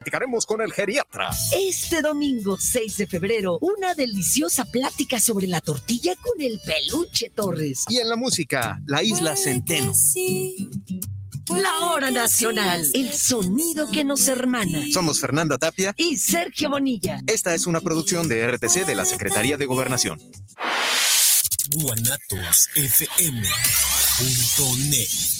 Platicaremos con el geriatra. Este domingo 6 de febrero, una deliciosa plática sobre la tortilla con el peluche Torres. Y en la música, la isla Centeno. La hora nacional, el sonido que nos hermana. Somos Fernanda Tapia y Sergio Bonilla. Esta es una producción de RTC de la Secretaría de Gobernación. guanatosfm.net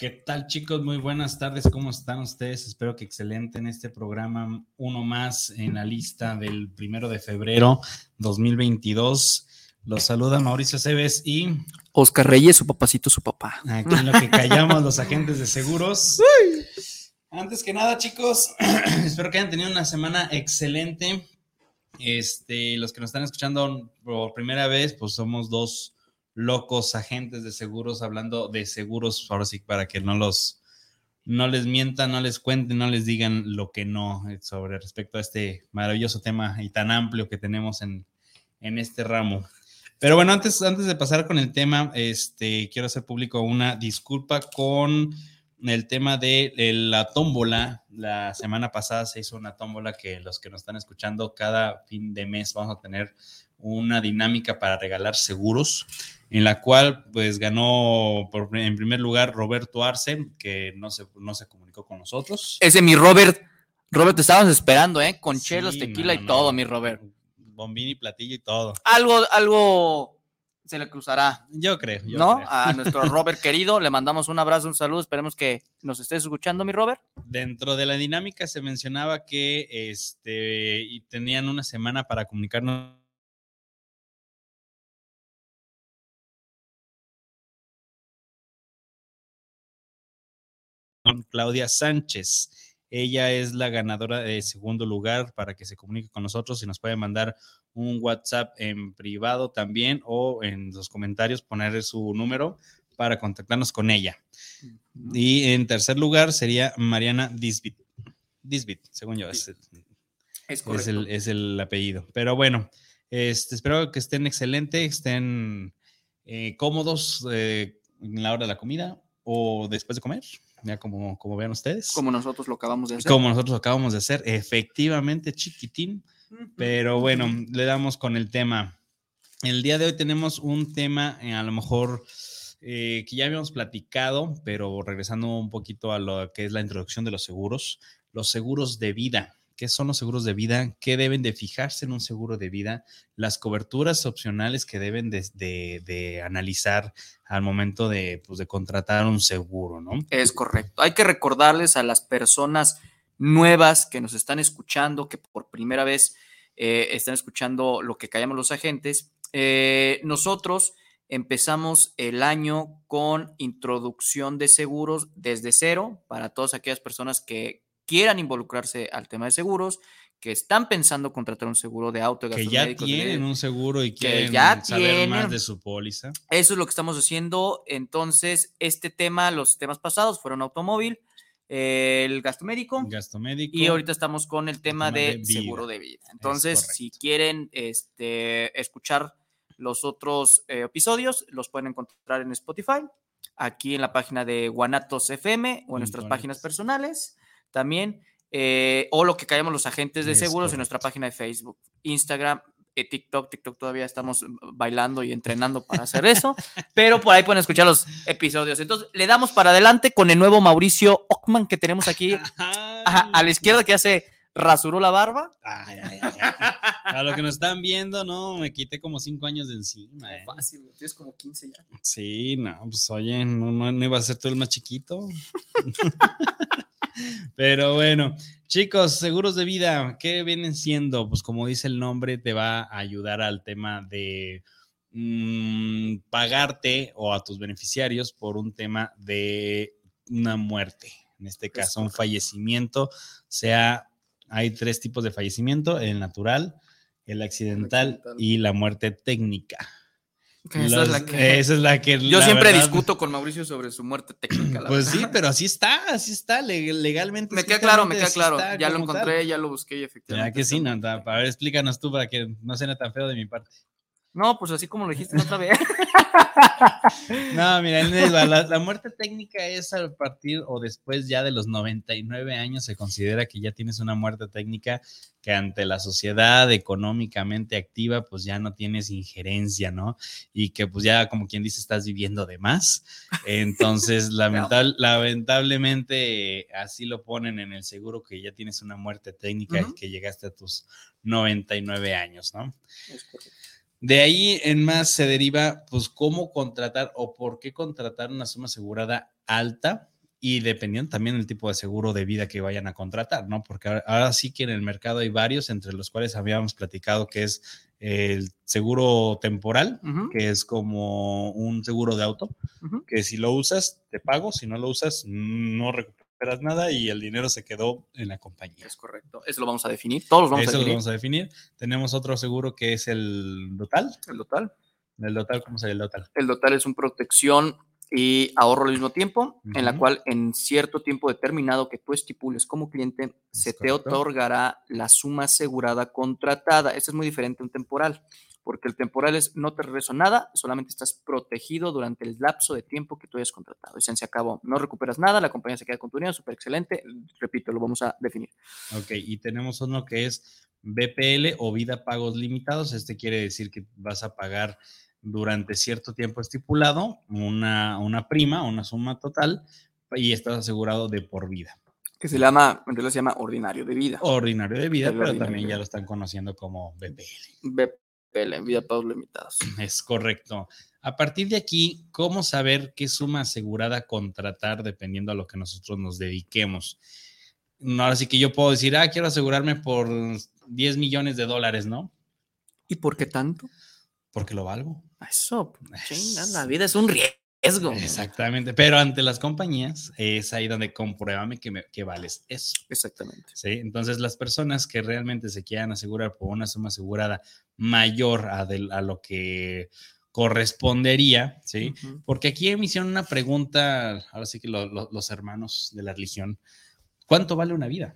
¿Qué tal chicos? Muy buenas tardes, ¿cómo están ustedes? Espero que excelente en este programa, uno más en la lista del primero de febrero 2022. Los saluda Mauricio Cebes y Oscar Reyes, su papacito, su papá. Aquí en lo que callamos los agentes de seguros. Antes que nada, chicos, espero que hayan tenido una semana excelente. Este, los que nos están escuchando por primera vez, pues somos dos locos agentes de seguros hablando de seguros, ahora sí, para que no los, no les mientan, no les cuenten, no les digan lo que no eh, sobre respecto a este maravilloso tema y tan amplio que tenemos en, en este ramo. Pero bueno, antes, antes de pasar con el tema, este, quiero hacer público una disculpa con el tema de, de la tómbola. La semana pasada se hizo una tómbola que los que nos están escuchando, cada fin de mes vamos a tener una dinámica para regalar seguros en la cual pues ganó por, en primer lugar Roberto Arce, que no se, no se comunicó con nosotros. Ese mi Robert, Robert, te estábamos esperando, ¿eh? Con chelos, tequila y todo, mi Robert. Bombín y platillo y todo. Algo, algo se le cruzará. Yo creo. Yo ¿No? creo. A nuestro Robert querido, le mandamos un abrazo, un saludo, esperemos que nos estés escuchando, mi Robert. Dentro de la dinámica se mencionaba que este, y tenían una semana para comunicarnos Claudia Sánchez. Ella es la ganadora de segundo lugar para que se comunique con nosotros y nos puede mandar un WhatsApp en privado también o en los comentarios poner su número para contactarnos con ella. Y en tercer lugar sería Mariana Disbit. Disbit, según yo, es, es, es, el, es el apellido. Pero bueno, este, espero que estén excelentes, estén eh, cómodos eh, en la hora de la comida o después de comer ya como, como vean ustedes. Como nosotros lo acabamos de hacer. Como nosotros lo acabamos de hacer, efectivamente, chiquitín. Uh -huh. Pero bueno, uh -huh. le damos con el tema. El día de hoy tenemos un tema, eh, a lo mejor, eh, que ya habíamos platicado, pero regresando un poquito a lo que es la introducción de los seguros, los seguros de vida. ¿Qué son los seguros de vida? ¿Qué deben de fijarse en un seguro de vida? Las coberturas opcionales que deben de, de, analizar al momento de, pues, de, contratar un seguro, ¿no? Es correcto. Hay que recordarles a las personas nuevas que nos están escuchando, que por primera vez eh, están escuchando lo que callamos los agentes. Eh, nosotros empezamos el año con introducción de seguros desde cero para todas aquellas personas que quieran involucrarse al tema de seguros, que están pensando contratar un seguro de auto, de que ya tienen un seguro y que quieren ya saber tienen. más de su póliza. Eso es lo que estamos haciendo. Entonces, este tema, los temas pasados fueron automóvil, el gasto médico, gasto médico y ahorita estamos con el tema, tema de, de seguro de vida. Entonces, si quieren este, escuchar los otros eh, episodios, los pueden encontrar en Spotify, aquí en la página de Guanatos FM o en nuestras páginas personales también, eh, o lo que callamos los agentes de seguros en nuestra página de Facebook, Instagram, eh, TikTok. TikTok todavía estamos bailando y entrenando para hacer eso, pero por ahí pueden escuchar los episodios. Entonces, le damos para adelante con el nuevo Mauricio Ockman que tenemos aquí a la izquierda que hace rasuró la barba. Ay, ay, ay, ay. A lo que nos están viendo, no, me quité como cinco años de encima. ¿eh? Fácil, tienes como 15 ya. Sí, no, pues oye, no, no, no iba a ser tú el más chiquito. Pero bueno, chicos, seguros de vida, ¿qué vienen siendo? Pues como dice el nombre, te va a ayudar al tema de mmm, pagarte o a tus beneficiarios por un tema de una muerte. En este caso, un fallecimiento, sea, hay tres tipos de fallecimiento, el natural, el accidental, accidental. y la muerte técnica. Esa, es la que... esa es la que. Yo la siempre verdad, discuto con Mauricio sobre su muerte técnica. la Pues verdad. sí, pero así está, así está, leg- legalmente. Me queda claro, me queda claro. Ya lo tal. encontré, ya lo busqué y Ya efectivamente. que sí. Nanda. A ver, explícanos tú para que no suene tan feo de mi parte. No, pues así como lo dijiste la otra vez. No, mira, la, la muerte técnica es a partir o después ya de los 99 años se considera que ya tienes una muerte técnica que ante la sociedad económicamente activa pues ya no tienes injerencia, ¿no? Y que pues ya como quien dice estás viviendo de más. Entonces, lamentablemente así lo ponen en el seguro que ya tienes una muerte técnica que llegaste a tus 99 años, ¿no? Es correcto. De ahí en más se deriva, pues, cómo contratar o por qué contratar una suma asegurada alta y dependiendo también del tipo de seguro de vida que vayan a contratar, ¿no? Porque ahora, ahora sí que en el mercado hay varios, entre los cuales habíamos platicado que es el seguro temporal, que es como un seguro de auto, que si lo usas, te pago, si no lo usas, no recuperas nada y el dinero se quedó en la compañía. Es correcto. Eso lo vamos a definir. Todos los vamos Eso a lo definir. vamos a definir. Tenemos otro seguro que es el total. El total. El total, ¿cómo sería el total? El total es un protección y ahorro al mismo tiempo, en la cual en cierto tiempo determinado que tú estipules como cliente, se te otorgará la suma asegurada contratada. Este es muy diferente a un temporal, porque el temporal es no te regreso nada, solamente estás protegido durante el lapso de tiempo que tú hayas contratado. Y se acabó. No recuperas nada, la compañía se queda con tu dinero, súper excelente. Repito, lo vamos a definir. Ok, y tenemos uno que es BPL o vida pagos limitados. Este quiere decir que vas a pagar durante cierto tiempo estipulado una, una prima, una suma total, y estás asegurado de por vida. Que se llama, en realidad se llama ordinario de vida. Ordinario de vida, pero ordinario también ya lo están conociendo como BPL. BPL, vida pagos limitados. Es correcto. A partir de aquí, ¿cómo saber qué suma asegurada contratar dependiendo a lo que nosotros nos dediquemos? No, ahora sí que yo puedo decir, ah, quiero asegurarme por 10 millones de dólares, ¿no? ¿Y por qué tanto? Porque lo valgo. Eso, chinga, la vida es un riesgo. Exactamente. Pero ante las compañías es ahí donde compruébame que, me- que vales eso. Exactamente. ¿sí? Entonces, las personas que realmente se quieran asegurar por una suma asegurada mayor a, a lo que correspondería, ¿sí? Porque aquí me hicieron una pregunta, ahora sí que lo- lo- los hermanos de la religión, ¿cuánto vale una vida?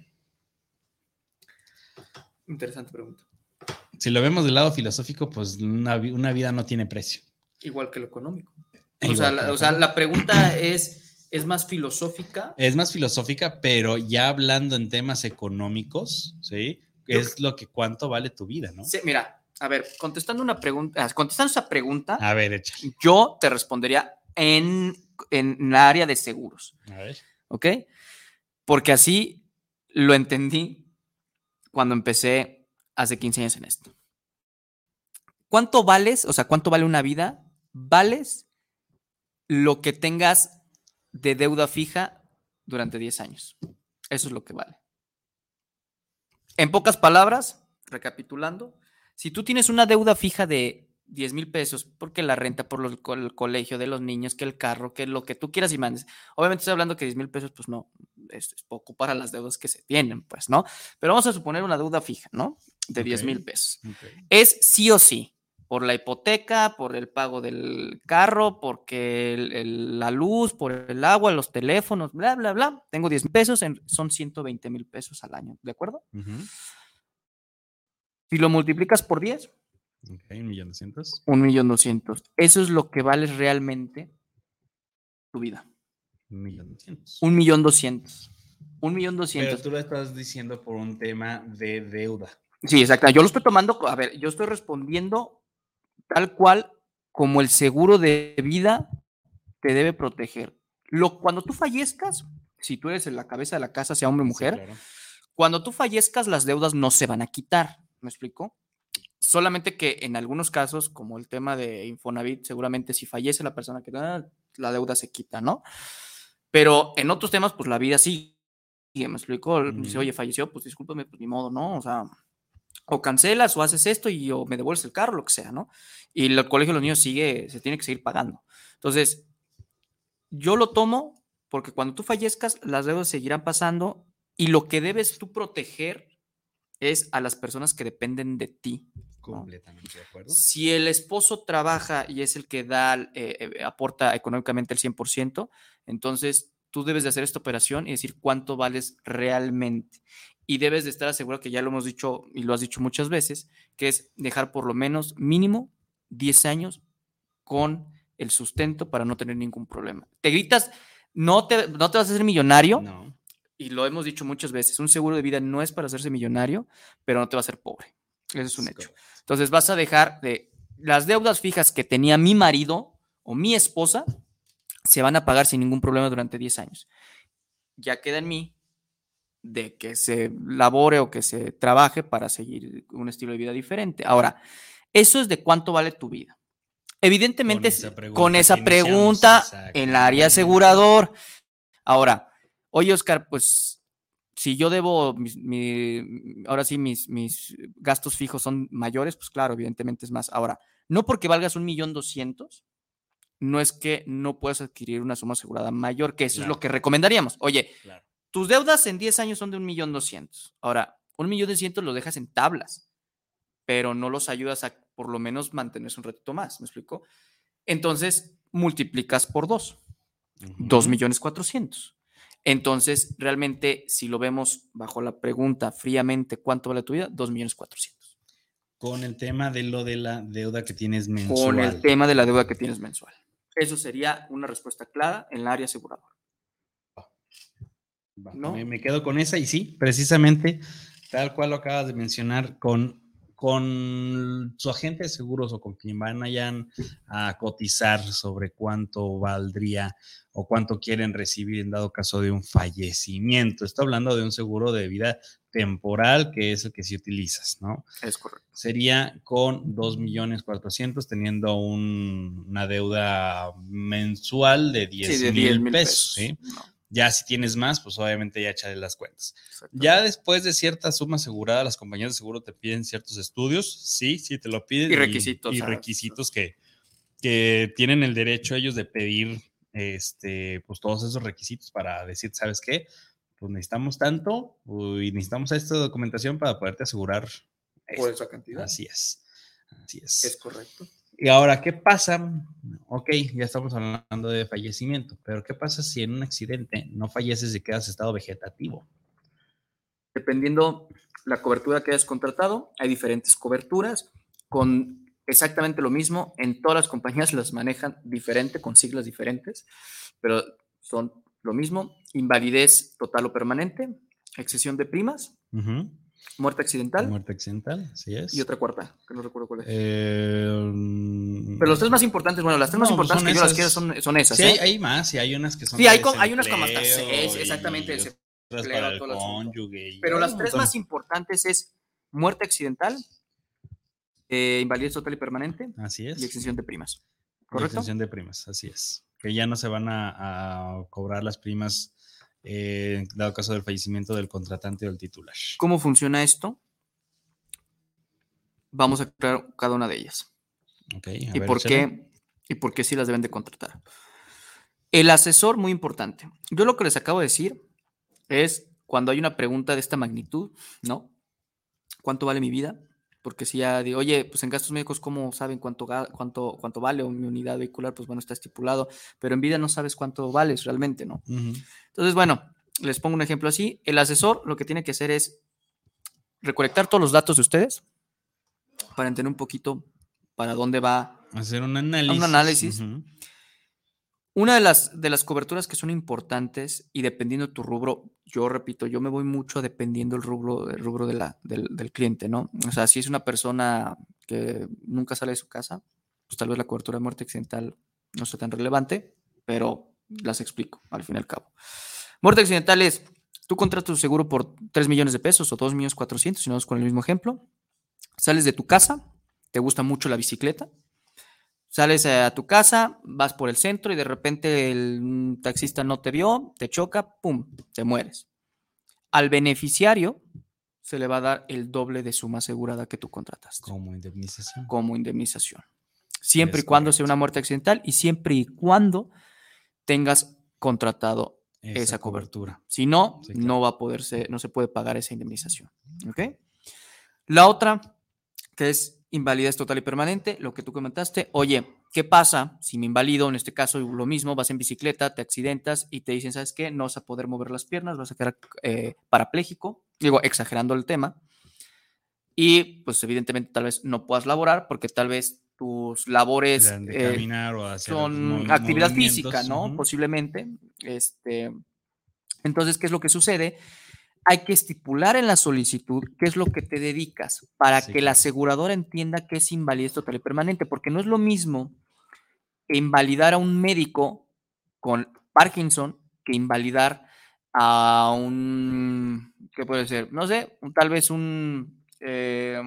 Interesante pregunta. Si lo vemos del lado filosófico, pues una vida no tiene precio. Igual que lo económico. O sea, la, lo o sea, económico. la pregunta es, es más filosófica. Es más filosófica, pero ya hablando en temas económicos, ¿sí? Es lo que cuánto vale tu vida, ¿no? Sí, mira, a ver, contestando una pregunta, ah, contestando esa pregunta, A ver, échale. yo te respondería en, en la área de seguros, A ver. ¿ok? Porque así lo entendí cuando empecé hace 15 años en esto. ¿Cuánto vales? O sea, ¿cuánto vale una vida? Vales lo que tengas de deuda fija durante 10 años. Eso es lo que vale. En pocas palabras, recapitulando, si tú tienes una deuda fija de 10 mil pesos, porque la renta por los- el colegio de los niños, que el carro, que lo que tú quieras y mandes. Obviamente estoy hablando que 10 mil pesos, pues no, es, es poco para las deudas que se tienen, pues, ¿no? Pero vamos a suponer una deuda fija, ¿no? De 10 Ok. mil pesos. Es sí o sí, por la hipoteca, por el pago del carro, porque el- el- la luz, por el agua, los teléfonos, bla, bla, bla. Tengo 10 mil pesos, en- son 120 mil pesos al año, ¿de acuerdo? Si lo multiplicas por 10, Ok, un millón doscientos. un millón doscientos. Eso es lo que vale realmente tu vida. Un millón doscientos. Un millón doscientos. Un millón Pero doscientos. tú lo estás diciendo por un tema de deuda. Sí, exacto. Yo lo estoy tomando, a ver, yo estoy respondiendo tal cual como el seguro de vida te debe proteger. Lo, cuando tú fallezcas, si tú eres en la cabeza de la casa, sea hombre o Sí, mujer, claro. cuando tú fallezcas, las deudas no se van a quitar. ¿Me explico? Solamente que en algunos casos, como el tema de Infonavit, seguramente si fallece la persona que da, la deuda se quita, ¿no? Pero en otros temas, pues la vida sigue. ¿Me explico? Dice, Ujú. oye, falleció, pues discúlpame, pues ni modo, ¿no? O sea, o cancelas o haces esto y o me devuelves el carro, lo que sea, ¿no? Y el colegio de los niños sigue, se tiene que seguir pagando. Entonces, yo lo tomo porque cuando tú fallezcas, las deudas seguirán pasando y lo que debes tú proteger es a las personas que dependen de ti. Completamente de acuerdo. Si el esposo trabaja y es el que da, eh, eh, aporta económicamente el 100%, entonces tú debes de hacer esta operación y decir cuánto vales realmente. Y debes de estar asegurado, que ya lo hemos dicho y lo has dicho muchas veces, que es dejar por lo menos mínimo 10 años con el sustento para no tener ningún problema. Te gritas, no te, no te vas a hacer millonario, No. y lo hemos dicho muchas veces, un seguro de vida no es para hacerse millonario, pero no te va a hacer pobre. Eso es un hecho. Entonces vas a dejar de las deudas fijas que tenía mi marido o mi esposa, se van a pagar sin ningún problema durante 10 años. Ya queda en mí de que se labore o que se trabaje para seguir un estilo de vida diferente. Ahora, eso es de cuánto vale tu vida. Evidentemente, esa es- pregunta con esa pregunta en la área asegurador. Ahora, oye, Oscar, pues si yo debo, mis- mi- ahora sí, mis, mis gastos fijos son mayores, pues claro, evidentemente es más. Ahora, no porque valgas un millón doscientos, no es que no puedas adquirir una suma asegurada mayor, que eso es lo que recomendaríamos. Oye, Claro. Tus deudas en 10 años son de un millón doscientos. Ahora, un millón doscientos lo dejas en tablas, pero no los ayudas a por lo menos mantenerse un ratito más, ¿me explico? Entonces, multiplicas por dos. Dos Ujú. millones cuatrocientos. Entonces, realmente, si lo vemos bajo la pregunta fríamente, ¿cuánto vale tu vida? Dos millones cuatrocientos. Con el tema de lo de la deuda que tienes mensual. Con el tema de la deuda que tienes mensual. Eso sería una respuesta clara en el área aseguradora. ¿No? Me, me quedo con esa y sí, precisamente, tal cual lo acabas de mencionar, con, con su agente de seguros o con quien vayan a cotizar sobre cuánto valdría o cuánto quieren recibir en dado caso de un fallecimiento. Está hablando de un seguro de vida temporal que es el que si utilizas, ¿no? Es correcto. Sería con 2 millones 400 teniendo un- una deuda mensual de 10 Sí, de mil 10 mil pesos, pesos. ¿sí? No, Ya si tienes más, pues obviamente ya échale las cuentas. Ya después de cierta suma asegurada, las compañías de seguro te piden ciertos estudios, sí, sí te lo piden. Y requisitos, Y, requisitos que, que tienen el derecho ellos de pedir este, pues todos esos requisitos para decir, ¿sabes qué? Pues necesitamos tanto y necesitamos esta documentación para poderte asegurar Por esa cantidad. Así es. Así es. Es correcto. Y ahora, ¿qué pasa? Ok, ya estamos hablando de fallecimiento, pero ¿qué pasa si en un accidente no falleces y quedas en estado vegetativo? Dependiendo la cobertura que hayas contratado, hay diferentes coberturas con exactamente lo mismo. En todas las compañías las manejan diferente, con siglas diferentes, pero son lo mismo. Invalidez total o permanente, excesión de primas. Muerte accidental Muerte accidental, así es. y otra cuarta, que no recuerdo cuál es. Eh, mm, pero los tres más importantes, bueno, las tres más no, pues importantes que yo las quiero son, son esas. Sí, ¿eh? hay, más, y hay unas que son. Sí, hay com- hay unas como hasta seis, exactamente, y desempleo, el cónyuge. y Pero las tres montón. más importantes es muerte accidental, eh, invalidez total y permanente Así es. y extensión de primas. Y ¿Correcto? extensión de primas, así es. Que ya no se van a, a cobrar las primas eh, dado caso del fallecimiento del contratante o del titular. ¿Cómo funciona esto? Vamos a crear cada una de ellas. A ¿Y ver, por échale. qué? ¿Y por qué sí las deben de contratar? El asesor, muy importante. Yo lo que les acabo de decir es cuando hay una pregunta de esta magnitud, ¿no? ¿Cuánto vale mi vida? Porque si ya de, oye, pues en gastos médicos, ¿cómo saben cuánto, cuánto, cuánto vale? O mi unidad vehicular, pues bueno, está estipulado, pero en vida no sabes cuánto vales realmente, ¿no? Entonces, bueno, les pongo un ejemplo así. El asesor lo que tiene que hacer es recolectar todos los datos de ustedes para entender un poquito para dónde va Hacer un análisis. Una de las, de las coberturas que son importantes y dependiendo de tu rubro, yo repito, yo me voy mucho dependiendo el rubro, rubro del cliente, ¿no? O sea, si es una persona que nunca sale de su casa, pues tal vez la cobertura de muerte accidental no sea tan relevante, pero las explico al fin y al cabo. Muerte accidental es, tú contratas tu seguro por 3 millones de pesos o 2 millones 400, si no es con el mismo ejemplo, sales de tu casa, te gusta mucho la bicicleta, Sales a tu casa, vas por el centro y de repente el taxista no te vio, te choca, pum, te mueres. Al beneficiario se le va a dar el doble de suma asegurada que tú contrataste Como indemnización. como indemnización. Siempre Es y cuando sea una muerte accidental y siempre y cuando tengas contratado esa, cobertura. Si no, Sí, claro. no va a poderse, no se puede pagar esa indemnización. ¿Ok? La otra, que es invalidez total y permanente, lo que tú comentaste. Oye, ¿qué pasa si me invalido? En este caso, lo mismo, vas en bicicleta, te accidentas y te dicen, ¿sabes qué? No vas a poder mover las piernas, vas a quedar eh, parapléjico. Digo, exagerando el tema. Y pues evidentemente tal vez no puedas laborar porque tal vez tus labores eh, o son actividad física, ¿no? ujú. Posiblemente. Este, entonces, ¿qué es lo que sucede? Hay que estipular en la solicitud qué es lo que te dedicas para Sí, que la aseguradora entienda que es invalidez total y permanente, porque no es lo mismo invalidar a un médico con Parkinson que invalidar a un, ¿qué puede ser? No sé, un- tal vez un, eh,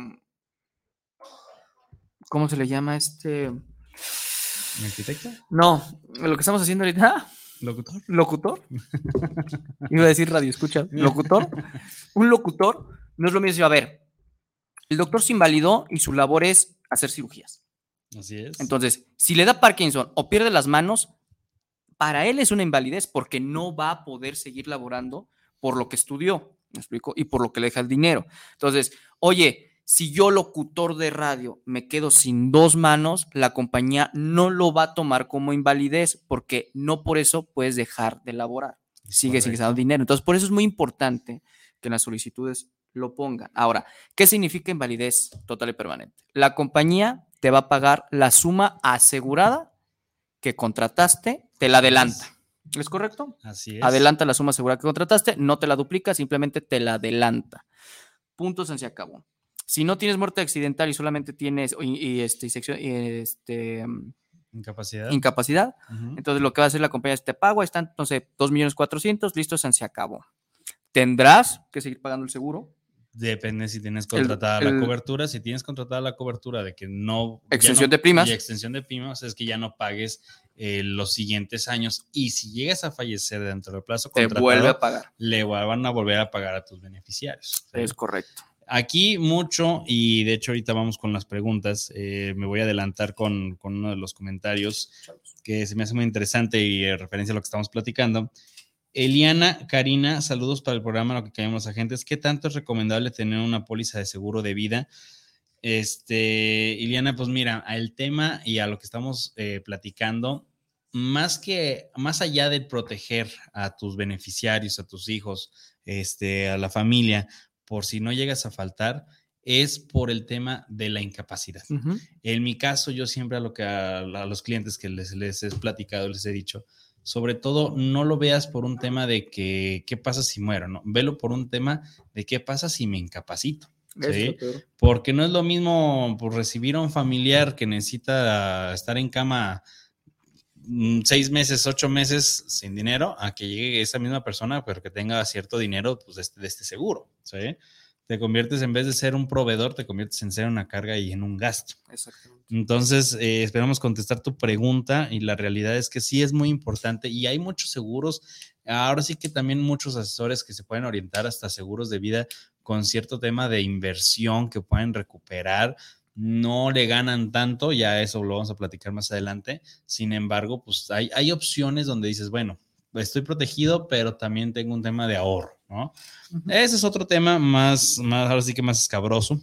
¿cómo se le llama este? ¿Arquitecto? No, lo que estamos haciendo ahorita, ¿Locutor? locutor. Iba a decir radio, escucha, locutor. Un locutor no es lo mismo. A ver, el doctor se invalidó y su labor es hacer cirugías. Así es. Entonces, si le da Parkinson o pierde las manos, para él es una invalidez porque no va a poder seguir laborando por lo que estudió, ¿me explico? Y por lo que le deja el dinero. Entonces, oye, si yo locutor de radio me quedo sin dos manos, la compañía no lo va a tomar como invalidez porque no por eso puedes dejar de laborar. Sigue Correcto. dinero. Entonces, por eso es muy importante que en las solicitudes lo pongan. Ahora, ¿qué significa invalidez total y permanente? La compañía te va a pagar la suma asegurada que contrataste, te la adelanta. ¿Es correcto? Así es. Adelanta la suma asegurada que contrataste, no te la duplica, simplemente te la adelanta. Punto, se acabó. Si no tienes muerte accidental y solamente tienes y, y, este, sección- este, mm, Incapacidad. entonces lo que va a hacer la compañía es te pago, están, no sé, 2 millones 400, listo, se acabó. Tendrás que seguir pagando el seguro. Depende si tienes contratada el- la cobertura. Si tienes contratada la cobertura de que no. Extensión no- de primas. Y extensión de primas es que ya no pagues eh, los siguientes años. Y si llegas a fallecer dentro del plazo Te contratado, vuelve a pagar. le van a volver a pagar a tus beneficiarios. ¿sí? Es correcto. Aquí mucho, y de hecho ahorita vamos con las preguntas. eh, me voy a adelantar con, con uno de los comentarios que se me hace muy interesante y en referencia a lo que estamos platicando. Eliana, Karina, saludos para el programa Lo que callamos los agentes. ¿Qué tanto es recomendable tener una póliza de seguro de vida? Este, Eliana, pues mira, al tema y a lo que estamos eh, platicando, más que, más allá de proteger a tus beneficiarios, a tus hijos, este, a la familia, por si no llegas a faltar, es por el tema de la incapacidad. Ujú. En mi caso, yo siempre a lo que a, a los clientes que les, les he platicado, les he dicho, sobre todo no lo veas por un tema de que qué pasa si muero, no, velo por un tema de qué pasa si me incapacito. ¿sí? Porque no es lo mismo pues, recibir a un familiar que necesita estar en cama seis meses, ocho meses sin dinero, a que llegue esa misma persona, pero que tenga cierto dinero pues, de, este, de este seguro. ¿sí? Te conviertes, en vez de ser un proveedor, te conviertes en ser una carga y en un gasto. Exactamente. Entonces, eh, esperamos contestar tu pregunta y la realidad es que sí es muy importante y hay muchos seguros. Ahora sí que también muchos asesores que se pueden orientar hasta seguros de vida con cierto tema de inversión que pueden recuperar. No le ganan tanto, ya eso lo vamos a platicar más adelante. Sin embargo, pues hay, hay opciones donde dices, bueno, estoy protegido, pero también tengo un tema de ahorro, ¿no? Ese es otro tema más, más ahora sí que más escabroso.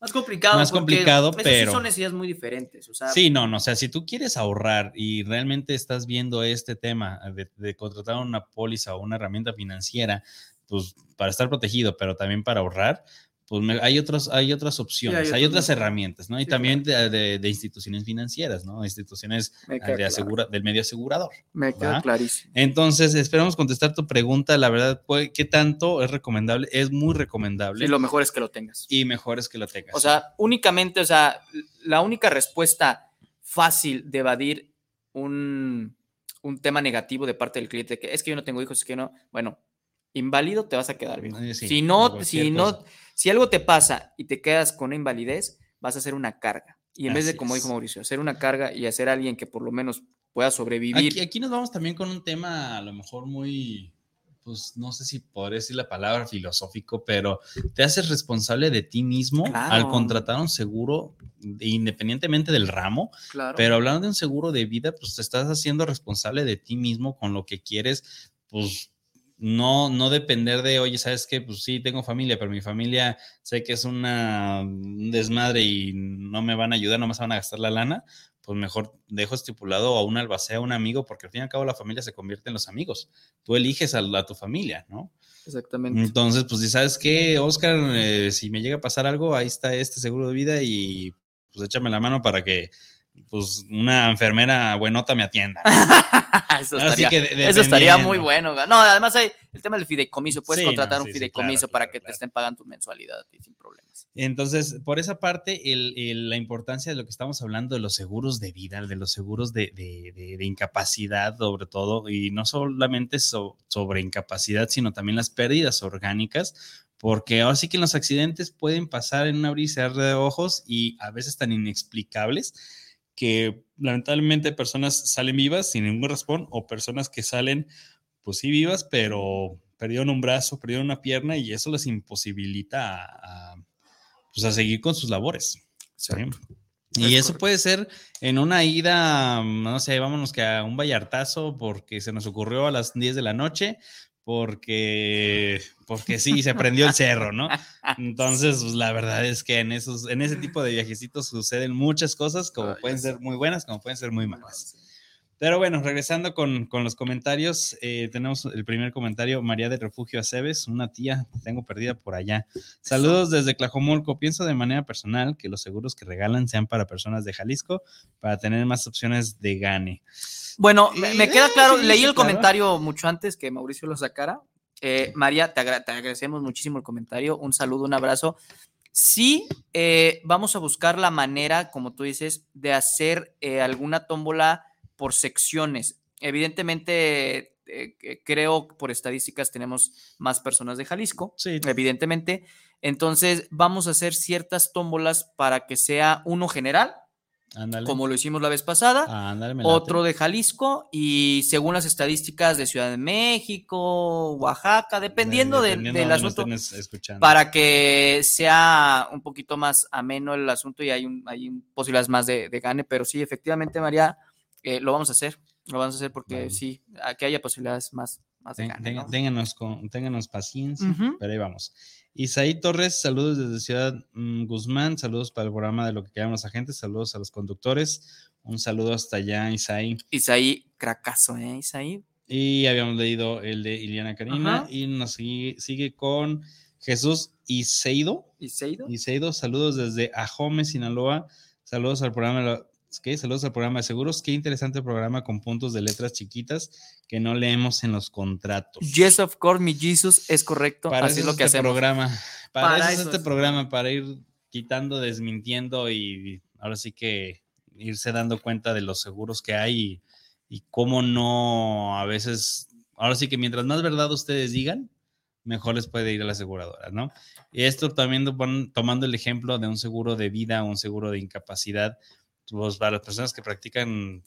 Más complicado. Más complicado, esas sí pero- son necesidades muy diferentes. O sea, Sí, no, no, o sea, si tú quieres ahorrar y realmente estás viendo este tema de, de contratar una póliza o una herramienta financiera, pues para estar protegido, pero también para ahorrar, pues me- hay, otros, hay otras opciones, hay otras herramientas, ¿no? Y Sí, también de, de- de instituciones financieras, ¿no? Instituciones me de claro. asegura- del medio asegurador. Me queda ¿va? clarísimo. Entonces, esperamos contestar tu pregunta. La verdad, pues, ¿qué tanto es recomendable? Es muy recomendable Y lo mejor es que lo tengas. y mejor es que lo tengas. O sea, únicamente, o sea, la única respuesta fácil de evadir un, un tema negativo de parte del cliente, que es que yo no tengo hijos, es que no, bueno, inválido te vas a quedar bien. Eh, sí, si no, si no, cosa. si algo te pasa y te quedas con una invalidez, vas a ser una carga. Y en vez de, como dijo Mauricio, hacer una carga y hacer alguien que por lo menos pueda sobrevivir. Aquí, aquí nos vamos también con un tema a lo mejor muy, pues no sé si podría decir la palabra filosófico, pero te haces responsable de ti mismo Claro. al contratar un seguro independientemente del ramo, claro. pero hablando de un seguro de vida, pues te estás haciendo responsable de ti mismo con lo que quieres, pues no, no depender de, oye, ¿sabes qué? Pues sí, tengo familia, pero mi familia sé que es una, un desmadre y no me van a ayudar, no me van a gastar la lana, pues mejor dejo estipulado a un albacea, a un amigo, porque al fin y al cabo la familia se convierte en los amigos. Tú eliges a, a tu familia, ¿no? Exactamente. Entonces, pues, ¿sabes qué, Oscar? Eh, si me llega a pasar algo, ahí está este seguro de vida y pues échame la mano para que pues una enfermera buenota me atienda. eso estaría, eso estaría muy bueno. No, además hay el tema del fideicomiso. Puedes contratar un fideicomiso para que te estén pagando tu mensualidad sin problemas. Entonces, por esa parte, el, el, la importancia de lo que estamos hablando de los seguros de vida, de los seguros de, de, de, incapacidad, sobre todo, y no solamente sobre incapacidad, sino también las pérdidas orgánicas, porque ahora sí que los accidentes pueden pasar en un abrir y cerrar de ojos y a veces tan inexplicables que lamentablemente personas salen vivas sin ningún responde o personas que salen, pues sí vivas, pero perdieron un brazo, perdieron una pierna y eso les imposibilita a, pues a seguir con sus labores. ¿sí? Y eso puede ser en una ida, no sé, vámonos que a un vallartazo porque se nos ocurrió a las 10 de la noche, porque, porque sí, se prendió el cerro, ¿no? Entonces, pues, la verdad es que en, esos, en ese tipo de viajecitos suceden muchas cosas, como pueden ser muy buenas, como pueden ser muy malas. Pero bueno, regresando con, con los comentarios, eh, tenemos el primer comentario, María del Refugio Aceves, una tía tengo perdida por allá. Saludos desde Tlajomulco. Pienso de manera personal que los seguros que regalan sean para personas de Jalisco para tener más opciones de gane. Bueno, me, me queda claro, sí, leí el claro. comentario mucho antes que Mauricio lo sacara. Eh, María, te, agra te, agradecemos muchísimo el comentario. Un saludo, un abrazo. Sí, eh, vamos a buscar la manera, como tú dices, de hacer eh, alguna tómbola por secciones. Evidentemente, eh, creo por estadísticas tenemos más personas de Jalisco, sí. evidentemente. Entonces, vamos a hacer ciertas tómbolas para que sea uno general, Ándale. como lo hicimos la vez pasada, Ándale, otro de Jalisco y según las estadísticas de Ciudad de México, Oaxaca, dependiendo, de, dependiendo de, del asunto, para que sea un poquito más ameno el asunto y hay, un, hay posibilidades más de, de gane, pero sí, efectivamente, María, eh, lo vamos a hacer, lo vamos a hacer porque sí, que haya posibilidades más. más de gane, ¿no? ténganos, con, ténganos paciencia, uh -huh. pero ahí vamos. Isaí Torres, saludos desde Ciudad um, Guzmán, saludos para el programa de lo que quedan los agentes, saludos a los conductores, un saludo hasta allá, Isaí. Isaí, cracazo, ¿eh, Isaí? Y habíamos leído el de Iliana Karina y nos sigue, sigue con Jesús Iseido. Iseido. Iseido, saludos desde Ajome, Sinaloa, saludos al programa ¿Qué? Saludos al programa de seguros. Qué interesante programa con puntos de letras chiquitas que no leemos en los contratos. Yes, of course, mi Jesus, es correcto. Para Así eso es lo que este hacemos. Programa. Para, para eso, eso es este es. programa, para ir quitando, desmintiendo y ahora sí que irse dando cuenta de los seguros que hay y, y cómo no a veces, ahora sí que mientras más verdad ustedes digan, mejor les puede ir a la aseguradora, ¿no? Y esto también tomando el ejemplo de un seguro de vida, un seguro de incapacidad, pues, para las personas que practican